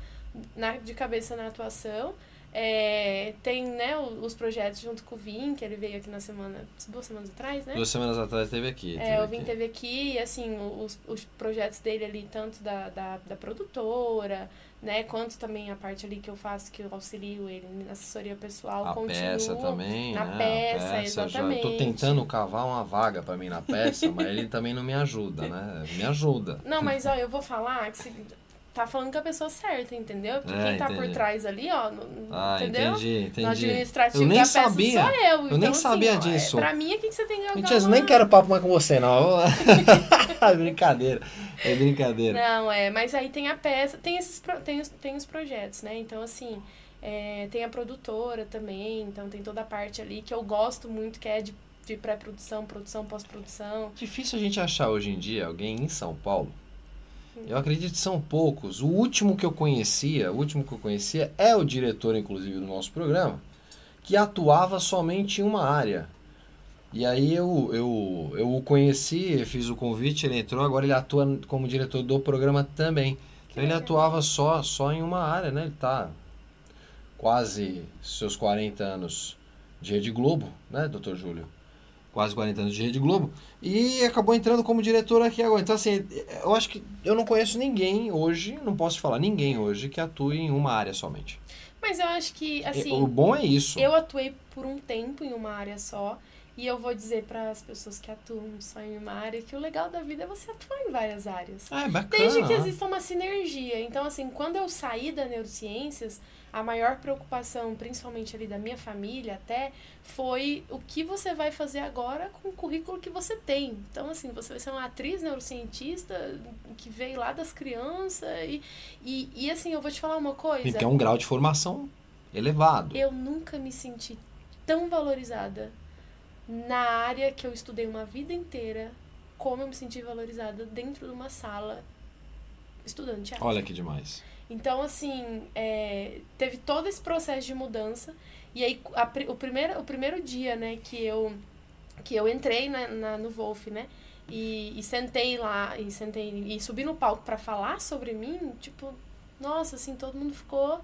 na, de cabeça na atuação. É, tem, né, o- os projetos junto com o Vim, que ele veio aqui na semana, duas semanas atrás, né? Duas semanas atrás teve aqui. É, o teve Vim aqui. teve aqui, e assim, os, os projetos dele ali, tanto da, da, da produtora, né, quanto também a parte ali que eu faço, que eu auxilio ele na assessoria pessoal, A peça também, na né? peça, a peça, eu já exatamente. tô tentando cavar uma vaga pra mim na peça, mas ele também não me ajuda, né? Me ajuda. Não, mas ó, eu vou falar que você tá falando com a pessoa certa, entendeu? Porque É, quem tá por entendi. trás ali, ó, no- Ah, entendeu? entendi, No entendi. administrativo Eu nem da peça sabia. sou eu. Eu então, nem assim, sabia ó, é- disso. pra mim é quem que você tem que Mentira, eu nem quero papo mais com você, não. É brincadeira, é brincadeira. Não, é, mas aí tem a peça, tem esses tem, os, tem os projetos, né? Então, assim, é, tem a produtora também, então tem toda a parte ali que eu gosto muito, que é de, de pré-produção, produção, pós-produção. Difícil a gente achar hoje em dia alguém em São Paulo. Eu acredito que são poucos. O último que eu conhecia, o último que eu conhecia é o diretor, inclusive, do nosso programa, que atuava somente em uma área. E aí eu, eu, eu o conheci, fiz o convite, ele entrou, agora ele atua como diretor do programa também. Então ele atuava só, só em uma área, né? Ele tá quase seus 40 anos de Rede Globo, né, doutor Júlio? Quase 40 anos de Rede Globo. E acabou entrando como diretor aqui agora. Então, assim, eu acho que eu não conheço ninguém hoje, não posso falar ninguém hoje, que atue em uma área somente. Mas eu acho que, assim, o bom é isso. Eu atuei por um tempo em uma área só. E eu vou dizer para as pessoas que atuam só em uma área que o legal da vida é você atuar em várias áreas. Ah, é bacana. Desde que né? exista uma sinergia. Então, assim, quando eu saí da neurociências, a maior preocupação, principalmente ali da minha família até, foi o que você vai fazer agora com o currículo que você tem. Então, assim, você vai ser uma atriz neurocientista que veio lá das crianças. E, e, e assim, eu vou te falar uma coisa. Porque é um grau de formação elevado. Eu nunca me senti tão valorizada na área que eu estudei uma vida inteira como eu me senti valorizada dentro de uma sala estudando teatro. Olha que demais. Então, assim, é, teve todo esse processo de mudança. E aí, a, o, primeiro, o primeiro dia, né, que eu, que eu entrei na, na no Wolf, né, e, e, sentei lá, e sentei e subi no palco para falar sobre mim, tipo, nossa, assim, todo mundo ficou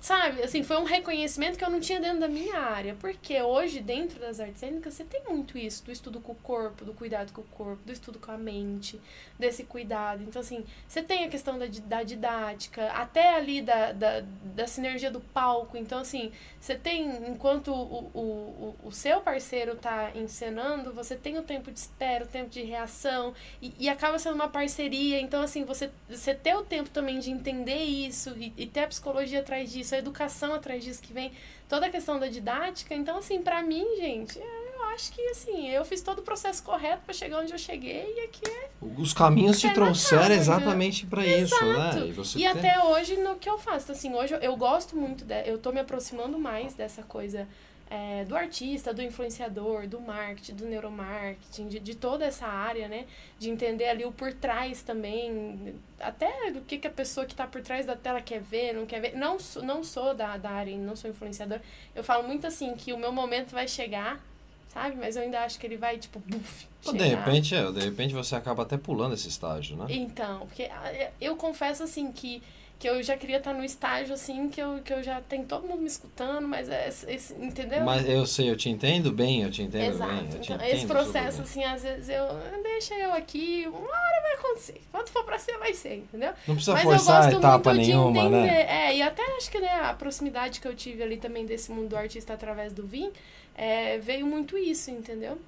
sabe, assim, foi um reconhecimento que eu não tinha dentro da minha área. Porque hoje, dentro das artes cênicas, você tem muito isso, do estudo com o corpo, do cuidado com o corpo, do estudo com a mente, desse cuidado. Então, assim, você tem a questão da, da didática, até ali da, da, da sinergia do palco. Então, assim, você tem, enquanto o, o, o, o seu parceiro tá encenando, você tem o tempo de espera, o tempo de reação, e, e acaba sendo uma parceria. Então, assim, você, você ter o tempo também de entender isso e, e ter a psicologia atrás disso, a educação atrás disso que vem, toda a questão da didática. Então, assim, para mim, gente, eu acho que, assim, eu fiz todo o processo correto para chegar onde eu cheguei e aqui é... Os caminhos te É trouxeram exatamente para isso, né? E, você E até hoje, no que eu faço. Assim, hoje eu, eu gosto muito, de, eu tô me aproximando mais dessa coisa é, do artista, do influenciador, do marketing, do neuromarketing, de, de toda essa área, né? De entender ali o por trás também, até o que, que a pessoa que tá por trás da tela quer ver, não quer ver. Não, sou- não sou da, da área, não sou influenciador. Eu falo muito assim, que o meu momento vai chegar, sabe? Mas eu ainda acho que ele vai, tipo, buf, Ou de chegar. repente, é, de repente você acaba até pulando esse estágio, né? Então, porque ah, eu confesso assim que, que eu já queria estar no estágio assim, que eu, que eu já tenho todo mundo me escutando, mas é esse, entendeu? Mas eu sei, eu te entendo bem, eu te entendo Exato. bem. Então, entendo esse processo, assim, às vezes eu. Deixa eu aqui, uma hora vai acontecer. Quando for pra cima, vai ser, entendeu? Não precisa Mas forçar eu gosto etapa muito nenhuma, de entender. né? É, e até acho que né, a proximidade que eu tive ali também desse mundo do artista através do Vim, é, veio muito isso, entendeu?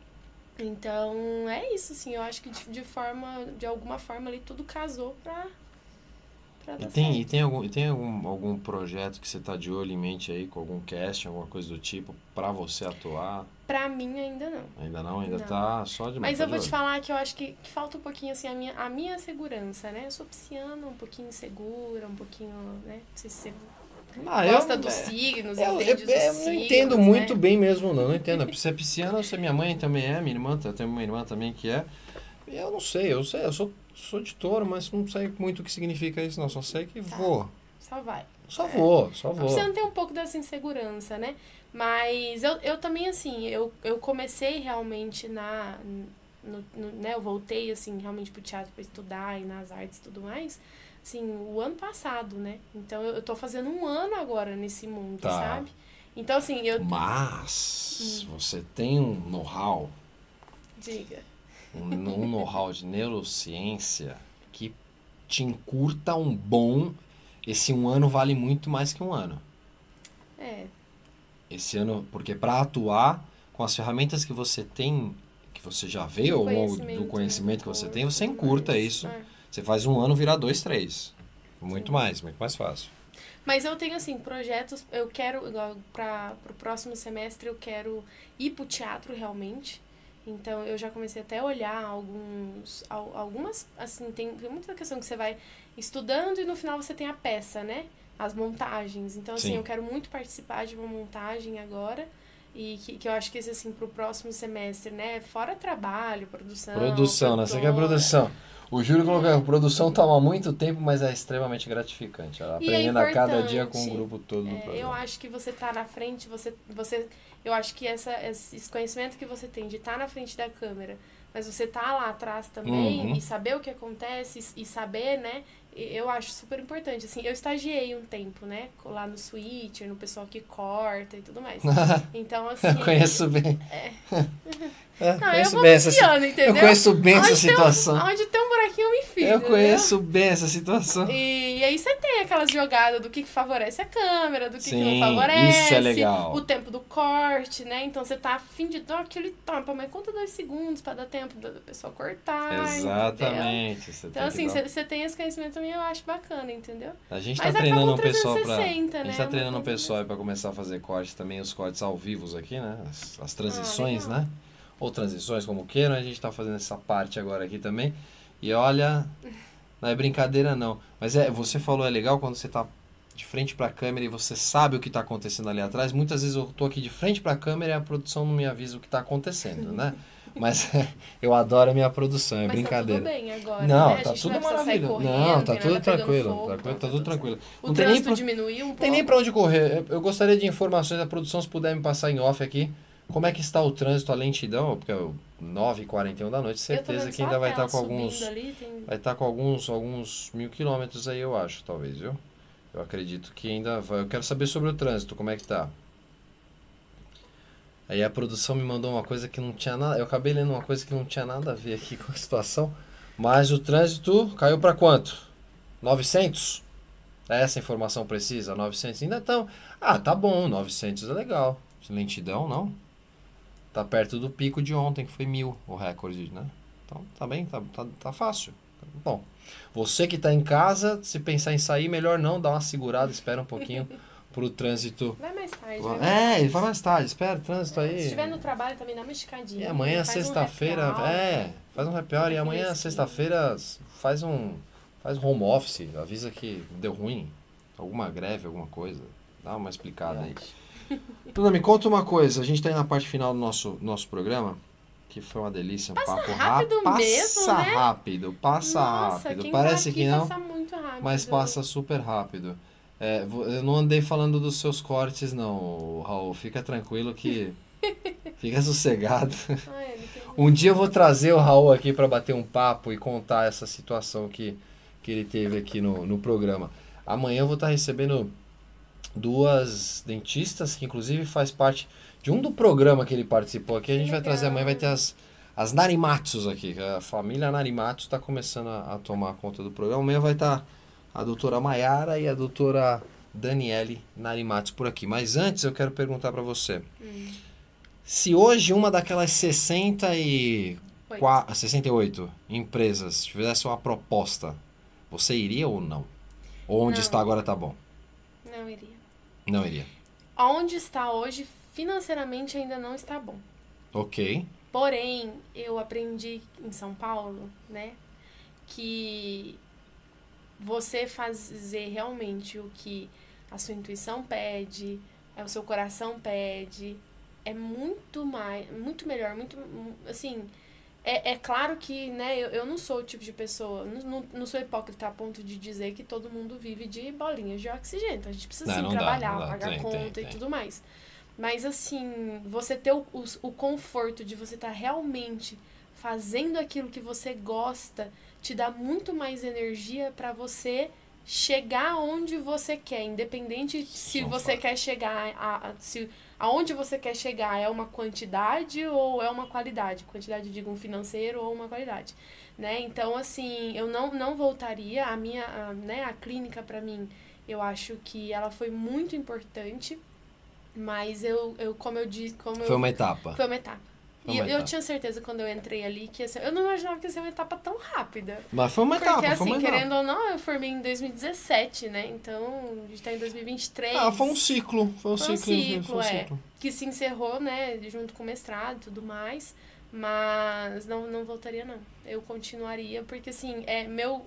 Então, é isso, assim, eu acho que de, de forma, de alguma forma ali tudo casou pra, E tem, e tem, algum, e tem algum, algum projeto que você tá de olho em mente aí, com algum casting, alguma coisa do tipo, pra você atuar? Pra mim ainda não. Ainda não, ainda Não. tá só de Mas tá eu de vou te falar que eu acho que, que falta um pouquinho, assim, a minha, a minha segurança, né? Eu sou pisciana, um pouquinho insegura, um pouquinho, né? Não sei se você Ah, gosta eu- dos é, signos, Eu, eu, dos eu não signos, entendo né? muito bem mesmo, não. Não entendo. Você é pisciana, você, minha mãe também é, minha irmã, eu tenho uma irmã também que é. Eu não sei, eu sei, eu sou, sou de touro, mas não sei muito o que significa isso, não. Só sei que Tá. vou. Só vai. Só vou, só Não vou. precisa ter um pouco dessa insegurança, né? Mas eu, eu também, assim, eu, eu comecei realmente na. No, no- né, eu voltei, assim, realmente pro teatro para estudar e nas artes e tudo mais, assim, o ano passado, né? Então eu, eu tô fazendo um ano agora nesse mundo, Tá. sabe? Então, assim, eu. Mas você tem um know-how, Diga. Um, um know-how de neurociência que te encurta um bom. Esse um ano vale muito mais que um ano. É, Esse ano, porque para atuar com as ferramentas que você tem, que você já vê ao longo do conhecimento, né? que você tem, você encurta mais. isso. É. Você faz um ano virar dois, três. Muito mais, muito mais fácil. Mas eu tenho, assim, projetos. Eu quero, para o próximo semestre, eu quero ir pro teatro realmente. Então eu já comecei até a olhar alguns. al- Algumas. Assim, tem, tem muita questão que você vai estudando e no final você tem a peça, né? As montagens. Então, assim, Sim. eu quero muito participar de uma montagem agora. E que, que eu acho que esse, assim, pro próximo semestre, né? Fora trabalho, produção. Produção, né? Você quer produção. O Júlio colocou, a produção toma muito tempo, mas é extremamente gratificante. Ela é aprendendo a cada dia com o grupo todo do É, eu programa. acho que você tá na frente, você, você, eu acho que essa, esse conhecimento que você tem de estar na frente da câmera, mas você tá lá atrás também Uhum. e saber o que acontece e, saber, né? Eu acho super importante. Assim, eu estagiei um tempo, né? Lá no Switcher, no pessoal que corta e tudo mais. Então, assim. Eu conheço bem. É, Não, eu conheço vou bem essa confiando, entendeu? Eu conheço bem essa Onde um- situação. Onde tem um buraquinho, eu me enfio. Eu entendeu? conheço bem essa situação. E, e aí você tem aquelas jogadas do que que favorece a câmera, do que, que Sim, não favorece. isso é legal. O tempo do corte, né? Então você tá afim de dar aquele tampa, mas conta dois segundos pra dar tempo da da pessoa cortar. entendeu? Exatamente. Então, assim, que você tem esse conhecimento também, eu acho bacana, entendeu? A gente tá treinando um um pessoal pra. 360, A gente né? tá treinando um pessoal aí pra começar a fazer cortes também, os cortes ao vivo aqui, né? As, as transições, Ah, né? Ou transições, como queiram, a gente tá fazendo essa parte agora aqui também. E olha, não é brincadeira não. Mas é, você falou, é legal quando você tá de frente pra câmera e você sabe o que tá acontecendo ali atrás. Muitas vezes eu tô aqui de frente pra câmera e a produção não me avisa o que tá acontecendo, né? Mas eu adoro a minha produção, é Mas brincadeira. tá tudo bem agora, Não, né? A tá tudo não maravilhoso. correndo, Não, tá tudo pegando tranquilo. fogo, tá, tá tá tudo tranquilo. O Não tem nem trânsito pra, diminuiu um não tem pouco. nem pra onde correr. Eu, eu gostaria de informações da produção, se puder me passar em off aqui. Como é que está o trânsito, a lentidão? Porque é 9h41 da noite, certeza que ainda vai estar tela com alguns. ali, tem- Vai estar com alguns, alguns mil quilômetros aí, eu acho, talvez, viu? Eu acredito que ainda vai. Eu quero saber sobre o trânsito, como é que tá. Aí a produção me mandou uma coisa que não tinha nada. Eu acabei lendo uma coisa que não tinha nada a ver aqui com a situação. Mas o trânsito caiu para quanto? 900? É essa informação precisa? 900 ainda estão. Ah, tá bom, 900 é legal. Lentidão, não? Tá perto do pico de ontem, que foi mil o recorde, né? Então tá bem, tá, tá, tá fácil. Bom, você que tá em casa, se pensar em sair, melhor não, dá uma segurada, espera um pouquinho pro trânsito. Vai mais tarde. vai mais É, vai mais tarde, espera o trânsito aí. Se estiver no trabalho também dá uma esticadinha. E amanhã, Faz um sexta-feira, happy hour. é, faz um happy hour e amanhã, sexta-feira, faz um faz um home office, avisa que deu ruim, alguma greve, alguma coisa. Dá uma explicada aí. Bruna, me conta uma coisa, a gente tá aí na parte final do nosso, nosso programa, que foi uma delícia, um Passa papo rápido rápido. mesmo, Passa né? rápido, passa Nossa, rápido. Parece tá que não, Passa muito rápido. mas passa super rápido. É, eu não andei falando dos seus cortes, não, Raul. Fica tranquilo que. Fica sossegado. Um dia eu vou trazer o Raul aqui para bater um papo e contar essa situação que, que ele teve aqui no, no programa. Amanhã eu vou estar recebendo duas dentistas, que inclusive faz parte de um do programa que ele participou aqui. A gente vai trazer amanhã, vai ter as, as Narimatsus aqui. A família Narimatsus está começando a, a tomar conta do programa. Amanhã vai estar a doutora Maiara e a doutora Daniele Narimatsus por aqui. Mas antes eu quero perguntar para você. Hum. Se hoje uma daquelas 60 e Oito. qua- 68 empresas te fizesse uma proposta, você iria ou não? Ou onde Não. está agora tá bom? Não iria. Não iria. Onde está hoje, financeiramente ainda não está bom. Ok. Porém, eu aprendi em São Paulo, né, que você fazer realmente o que a sua intuição pede, o seu coração pede, é muito mais, muito melhor, muito, assim, é, é claro que, né, eu, eu não sou o tipo de pessoa, não, não, sou hipócrita a ponto de dizer que todo mundo vive de bolinhas de oxigênio, então a gente precisa Não, sim não dá, trabalhar, não dá. pagar Tem, conta tem, e tem. tudo mais. Mas assim, você ter o, o, o conforto de você estar realmente fazendo aquilo que você gosta te dá muito mais energia para você chegar onde você quer, independente se Só você quer chegar a, a- se aonde você quer chegar é uma quantidade ou é uma qualidade. Quantidade digo um financeiro ou uma qualidade, né? Então assim, eu não não voltaria a minha, a, né, a clínica para mim, eu acho que ela foi muito importante, mas eu, eu como eu disse, como eu Foi uma etapa. foi uma etapa. Foi E eu, eu etapa. tinha certeza quando eu entrei ali que ia ser, eu não imaginava que ia ser uma etapa tão rápida. Mas foi uma Porque etapa, foi assim, uma etapa. querendo ou não, eu formei em 2017, né? Então, a gente tá em 2023. Ah, foi um ciclo. Foi um Foi um ciclo. ciclo, foi um é. ciclo. Que se encerrou, né? Junto com o mestrado e tudo mais. Mas não, não voltaria, não. Eu continuaria, porque assim, é meu.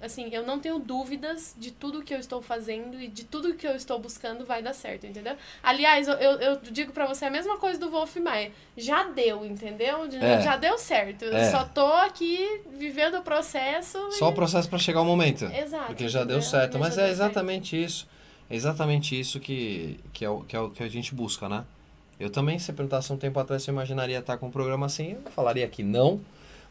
Assim, eu não tenho dúvidas de tudo que eu estou fazendo e de tudo que eu estou buscando vai dar certo, entendeu? Aliás, eu, eu, digo pra você a mesma coisa do Wolf Maia. Já deu, entendeu? É. Já deu certo. Eu É. só tô aqui vivendo o processo. Só o e... processo para chegar o momento. Exato. Porque já deu entendeu? certo. Já Mas deu é certo. exatamente isso. É exatamente isso que, que, é o, que é o que a gente busca, né? Eu também, se perguntasse um tempo atrás se eu imaginaria estar com um programa assim, eu falaria que não.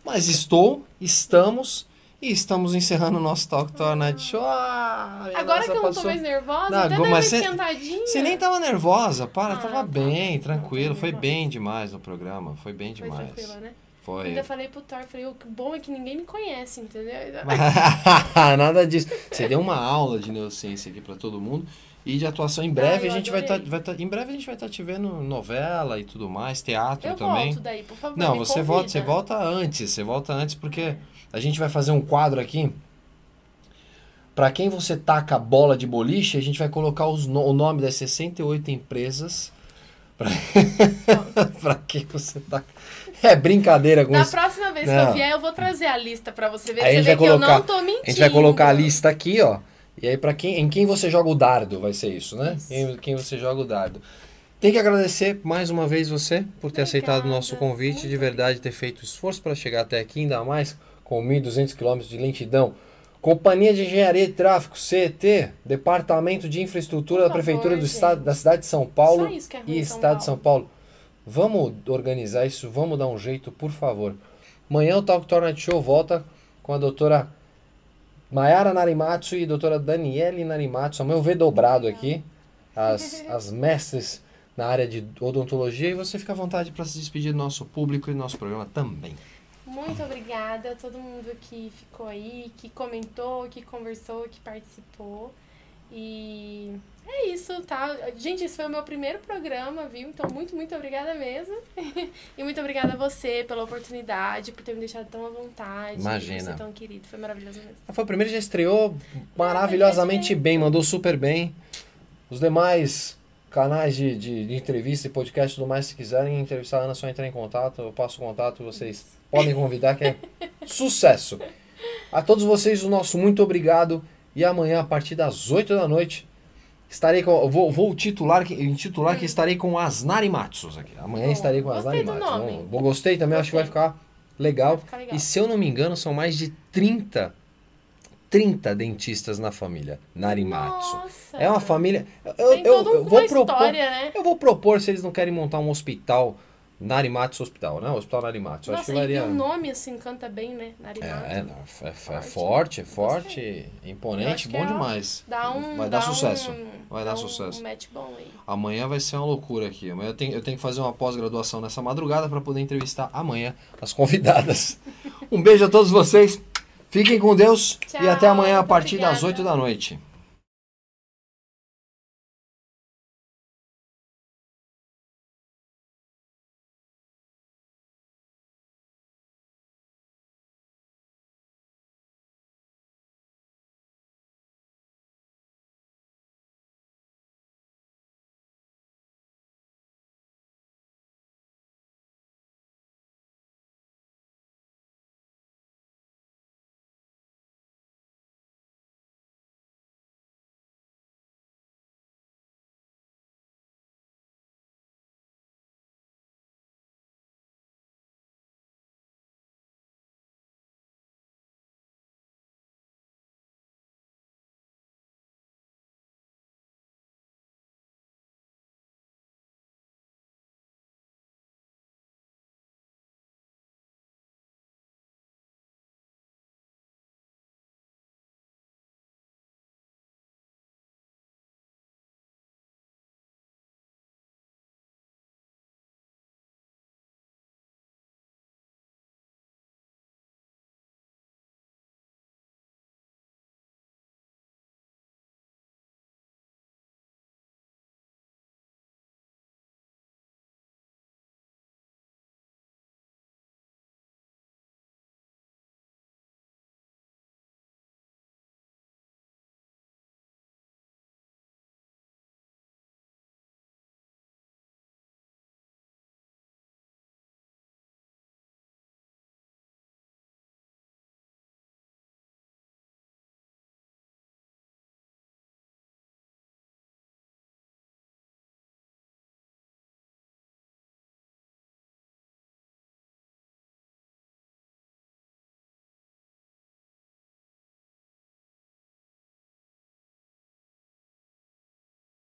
Mas estou, estamos e estamos encerrando o nosso Talk Tour Night Show. Ah, Agora que eu não tô passou- mais nervosa, Não, até mas você- esquentadinha. Você nem tava nervosa, para, Ah, tava tá. bem, tranquilo. Foi bem demais no programa, foi bem Foi demais. tranquila, né? Foi. Ainda falei pro Thor, falei, o que bom é que ninguém me conhece, entendeu? Nada disso. Você deu uma aula de neurociência aqui pra todo mundo e de atuação. Em breve Ah, a gente vai estar, adorei. vai tá, em breve a gente vai estar te vendo novela e tudo mais, teatro Eu também. volto daí, por favor, Não, você convida. volta, você volta antes, você volta antes porque a gente vai fazer um quadro aqui. Pra quem você taca a bola de boliche, a gente vai colocar os o nome das 68 empresas. Pra, quem você taca. É brincadeira com Na isso. próxima vez que Não. eu vier, eu vou trazer a lista pra você ver. Aí você vê que colocar- eu não tô mentindo. A gente vai colocar a lista aqui, ó. E aí, para quem, em quem você joga o dardo, vai ser isso, né? Isso. Em quem você joga o dardo. Tem que agradecer mais uma vez você por ter Obrigada, aceitado o nosso convite, de verdade ter feito esforço para chegar até aqui, ainda mais com 1.200 quilômetros de lentidão. Companhia de Engenharia e Tráfego, CET, Departamento de Infraestrutura Por da Prefeitura favor, do estado, da cidade de São Paulo Só isso que é e Estado de São Paulo. Paulo. Vamos organizar isso, vamos dar um jeito, por favor. Amanhã o Talk Tour Night Show volta com a doutora Mayara Narimatsu e a doutora Daniele Narimatsu. Amanhã eu ver dobrado aqui as, as mestres na área de odontologia e você fica à vontade para se despedir do nosso público e do nosso programa também. Muito obrigada a todo mundo que ficou aí, que comentou, que conversou, que participou. E é isso, tá? Gente, esse foi o meu primeiro programa, viu? Então, muito, muito obrigada mesmo. e muito obrigada a você pela oportunidade, por ter me deixado tão à vontade. Imagina. Por ser tão querido. Foi maravilhoso mesmo. Foi o primeiro, já estreou maravilhosamente bem, mandou super bem. Os demais canais de, de, de entrevista e podcast e tudo mais, se quiserem entrevistar a Ana, é só entrar em contato, eu passo o contato, vocês podem convidar, que é sucesso. A todos vocês, o nosso muito obrigado. E amanhã, a partir das 8 da noite, estarei com. Vou, vou titular, que- intitular que estarei com as Narimatsus aqui. Amanhã Bom, estarei com as gostei nome. Bom, gostei também, acho que vai ficar legal. Vai ficar legal. E se eu não me engano, são mais de 30, 30 dentistas na família Narimatsu. Nossa! É uma família. Eu, eu, eu vou propor. história, né? Eu vou propor se eles não querem montar um hospital, Narimatsu Hospital, né? Hospital Narimatsu. Eu Acho que Nossa, e, varia. e o nome, assim, canta bem, né? Narimato. É, é, é, é Forte. forte, é forte, Gostei. Eu imponente, bom é, demais. Dá um, Vai dá dar sucesso. Um, Vai dar um- sucesso. Um match bom aí. Amanhã vai ser uma loucura aqui. Amanhã eu tenho, eu tenho que fazer uma pós-graduação nessa madrugada para poder entrevistar amanhã. As convidadas. Um beijo a todos vocês. Fiquem com Deus e Tchau, até amanhã a partir das obrigada. 8 da noite.